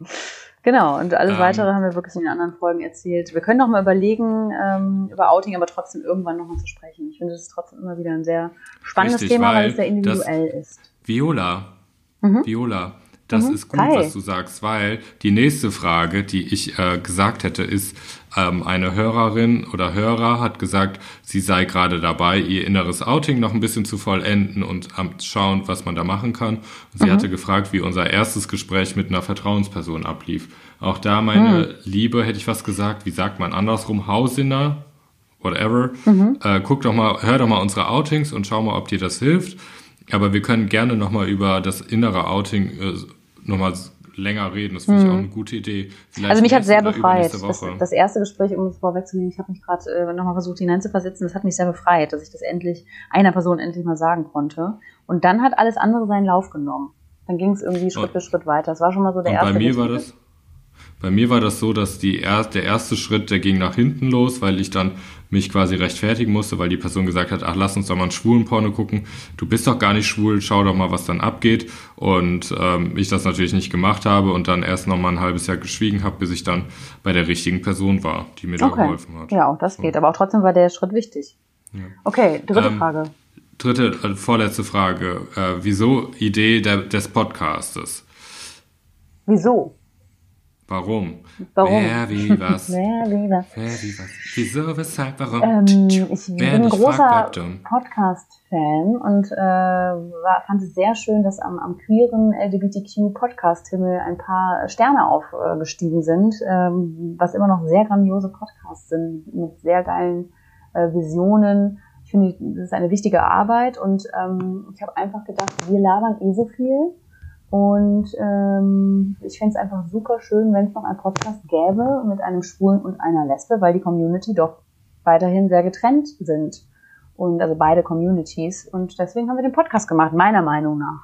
Genau, und alles ähm, weitere haben wir wirklich in den anderen Folgen erzählt. Wir können noch mal überlegen, ähm, über Outing aber trotzdem irgendwann noch mal zu sprechen. Ich finde, das ist trotzdem immer wieder ein sehr spannendes richtig, Thema, weil, weil es sehr individuell ist. Viola, mhm. Viola, das mhm. ist gut, Hi. was du sagst, weil die nächste Frage, die ich äh, gesagt hätte, ist, ähm, eine Hörerin oder Hörer hat gesagt, sie sei gerade dabei, ihr inneres Outing noch ein bisschen zu vollenden und schauen, was man da machen kann. Und sie mhm. hatte gefragt, wie unser erstes Gespräch mit einer Vertrauensperson ablief. Auch da, meine mhm. Liebe, hätte ich was gesagt, wie sagt man andersrum, Hausinner, whatever. Mhm. Äh, guck doch mal, hör doch mal unsere Outings und schau mal, ob dir das hilft. Aber wir können gerne nochmal über das innere Outing äh, nochmal länger reden. Das finde ich hm. auch eine gute Idee. Vielleicht also mich hat sehr befreit. Das, das, erste Gespräch, um es vorwegzunehmen, ich habe mich gerade äh, nochmal versucht hineinzuversetzen, das hat mich sehr befreit, dass ich das endlich einer Person endlich mal sagen konnte. Und dann hat alles andere seinen Lauf genommen. Dann ging es irgendwie Schritt für Schritt weiter. Das war schon mal so der und erste. Bei mir war das. Bei mir war das so, dass die er der erste Schritt, der ging nach hinten los, weil ich dann mich quasi rechtfertigen musste, weil die Person gesagt hat, ach, lass uns doch mal einen schwulen Porno gucken. Du bist doch gar nicht schwul, schau doch mal, was dann abgeht. Und ähm, ich das natürlich nicht gemacht habe und dann erst noch mal ein halbes Jahr geschwiegen habe, bis ich dann bei der richtigen Person war, die mir okay. da geholfen hat. Ja, auch das geht. Aber auch trotzdem war der Schritt wichtig. Ja. Okay, dritte ähm, Frage. Dritte, äh, vorletzte Frage. Äh, wieso Idee der, des Podcastes? Wieso? Warum? Warum? Wer, wie, was? Wer, wie, was? Wer, wie, was? Wieso, weshalb, warum? Ähm, ich Wer bin ein großer. Podcast-Fan und äh, war, fand es sehr schön, dass am, am queeren LGBTQ-Podcast-Himmel ein paar Sterne aufgestiegen sind, ähm, was immer noch sehr grandiose Podcasts sind, mit sehr geilen äh, Visionen. Ich finde, das ist eine wichtige Arbeit und ähm, ich habe einfach gedacht, wir labern eh so viel. Und ähm, ich fände es einfach super schön, wenn es noch einen Podcast gäbe mit einem Schwulen und einer Lesbe, weil die Community doch weiterhin sehr getrennt sind. Und also beide Communities. Und deswegen haben wir den Podcast gemacht, meiner Meinung nach.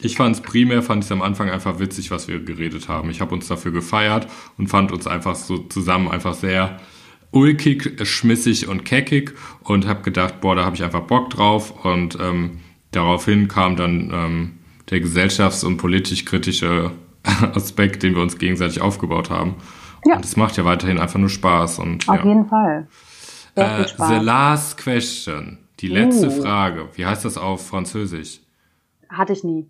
Ich fand es primär, fand ich am Anfang einfach witzig, was wir geredet haben. Ich habe uns dafür gefeiert und fand uns einfach so zusammen einfach sehr ulkig, schmissig und keckig und habe gedacht, boah, da habe ich einfach Bock drauf. Und ähm, daraufhin kam dann ähm, der gesellschafts- und politisch kritische Aspekt, den wir uns gegenseitig aufgebaut haben. Ja. Und es macht ja weiterhin einfach nur Spaß. Und, Auf ja. jeden Fall. Äh, Spaß. the last question. Die letzte Uh. Frage. Wie heißt das auf Französisch? Hatte ich nie.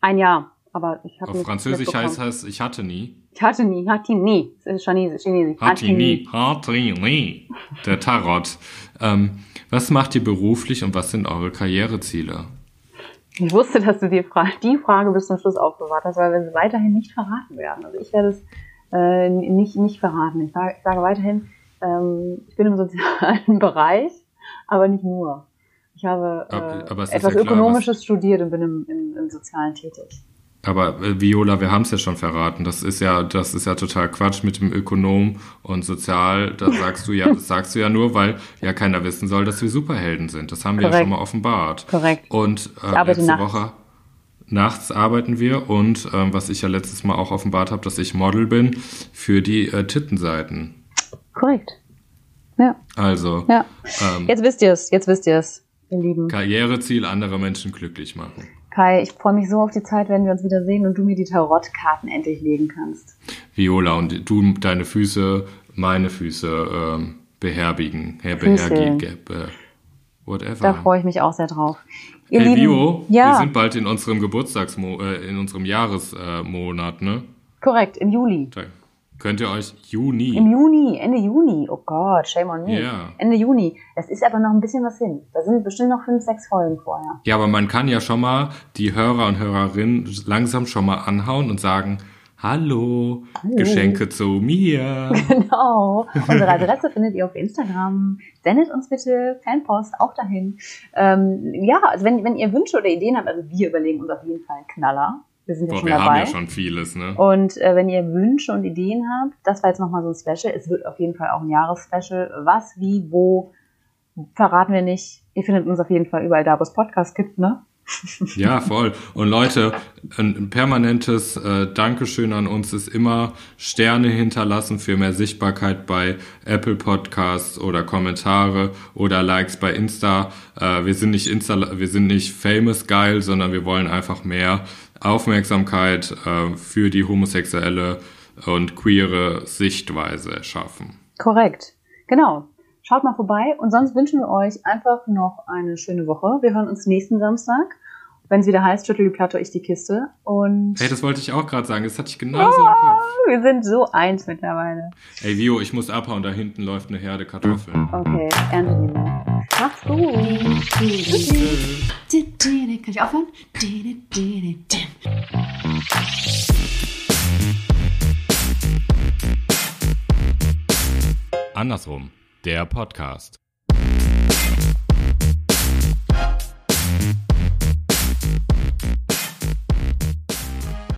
Ein Jahr. Aber ich habe Auf Französisch heißt es, ich hatte nie. Ich hatte nie, hatte nie. Das ist Chinesisch. Chinesisch. Hatte nie. Hatte nie. Der Tarot. Ähm, was macht ihr beruflich und was sind eure Karriereziele? Ich wusste, dass du die Frage, die Frage bis zum Schluss aufbewahrt hast, weil wir sie weiterhin nicht verraten werden. Also ich werde es äh, nicht, nicht verraten. Ich sage, ich sage weiterhin, ähm, ich bin im sozialen Bereich, aber nicht nur. Ich habe äh, etwas ja klar, Ökonomisches studiert und bin im, im, im Sozialen tätig. Aber äh, Viola, wir haben es ja schon verraten. Das ist ja, das ist ja total Quatsch mit dem Ökonom und Sozial. Da sagst du ja, das sagst du ja nur, weil ja keiner wissen soll, dass wir Superhelden sind. Das haben wir ja Korrekt. schon mal offenbart. Korrekt. Und äh, letzte nachts. Woche nachts arbeiten wir und ähm, was ich ja letztes Mal auch offenbart habe, dass ich Model bin für die äh, Tittenseiten. Korrekt. Ja, Also ja. ähm, Jetzt wisst ihr es, jetzt wisst ihr es, ihr Lieben. Karriereziel, andere Menschen glücklich machen. Kai, ich freue mich so auf die Zeit, wenn wir uns wieder sehen und du mir die Tarotkarten endlich legen kannst. Viola und du deine Füße, meine Füße beherbergen, Füße. herbergen, äh, whatever. Da freue ich mich auch sehr drauf. Ihr hey Lieben, wir ja, sind bald in unserem Geburtstagsmo äh, in unserem Jahresmonat, äh, Monat, ne? korrekt, im Juli. Da könnt ihr euch Juni. Im Juni, Ende Juni. Oh Gott, shame on me. Ja. Ende Juni. Es ist aber noch ein bisschen was hin. Da sind bestimmt noch fünf, sechs Folgen vorher. Ja, aber man kann ja schon mal die Hörer und Hörerinnen langsam schon mal anhauen und sagen, hallo, Geschenke zu mir. Genau. Unsere Adresse findet ihr auf Instagram. Sendet uns bitte Fanpost auch dahin. Ähm, ja, also wenn, wenn ihr Wünsche oder Ideen habt, also wir überlegen uns auf jeden Fall einen Knaller. Wir sind ja Boah, schon wir dabei. haben ja schon vieles, ne? Und äh, wenn ihr Wünsche und Ideen habt, das war jetzt nochmal so ein Special. Es wird auf jeden Fall auch ein Jahresspecial. Was, wie, wo, verraten wir nicht. Ihr findet uns auf jeden Fall überall da, wo es Podcasts gibt, ne? Ja, voll. Und Leute, ein permanentes äh, Dankeschön an uns ist immer Sterne hinterlassen für mehr Sichtbarkeit bei Apple Podcasts oder Kommentare oder Likes bei Insta. Äh, wir sind nicht Insta, wir sind nicht famous geil, sondern wir wollen einfach mehr Aufmerksamkeit äh, für die homosexuelle und queere Sichtweise schaffen. Korrekt. Genau. Schaut mal vorbei und sonst wünschen wir euch einfach noch eine schöne Woche. Wir hören uns nächsten Samstag, wenn es wieder heißt, schüttel die Platte, ich die Kiste. Und Hey, das wollte ich auch gerade sagen. Das hatte ich genauso im Kopf. wir sind so eins mittlerweile. Ey, Vio, ich muss abhauen. Da hinten läuft eine Herde Kartoffeln. Okay, ernte die mal. Macht's gut. Kann ich aufhören? Andersrum, der Podcast.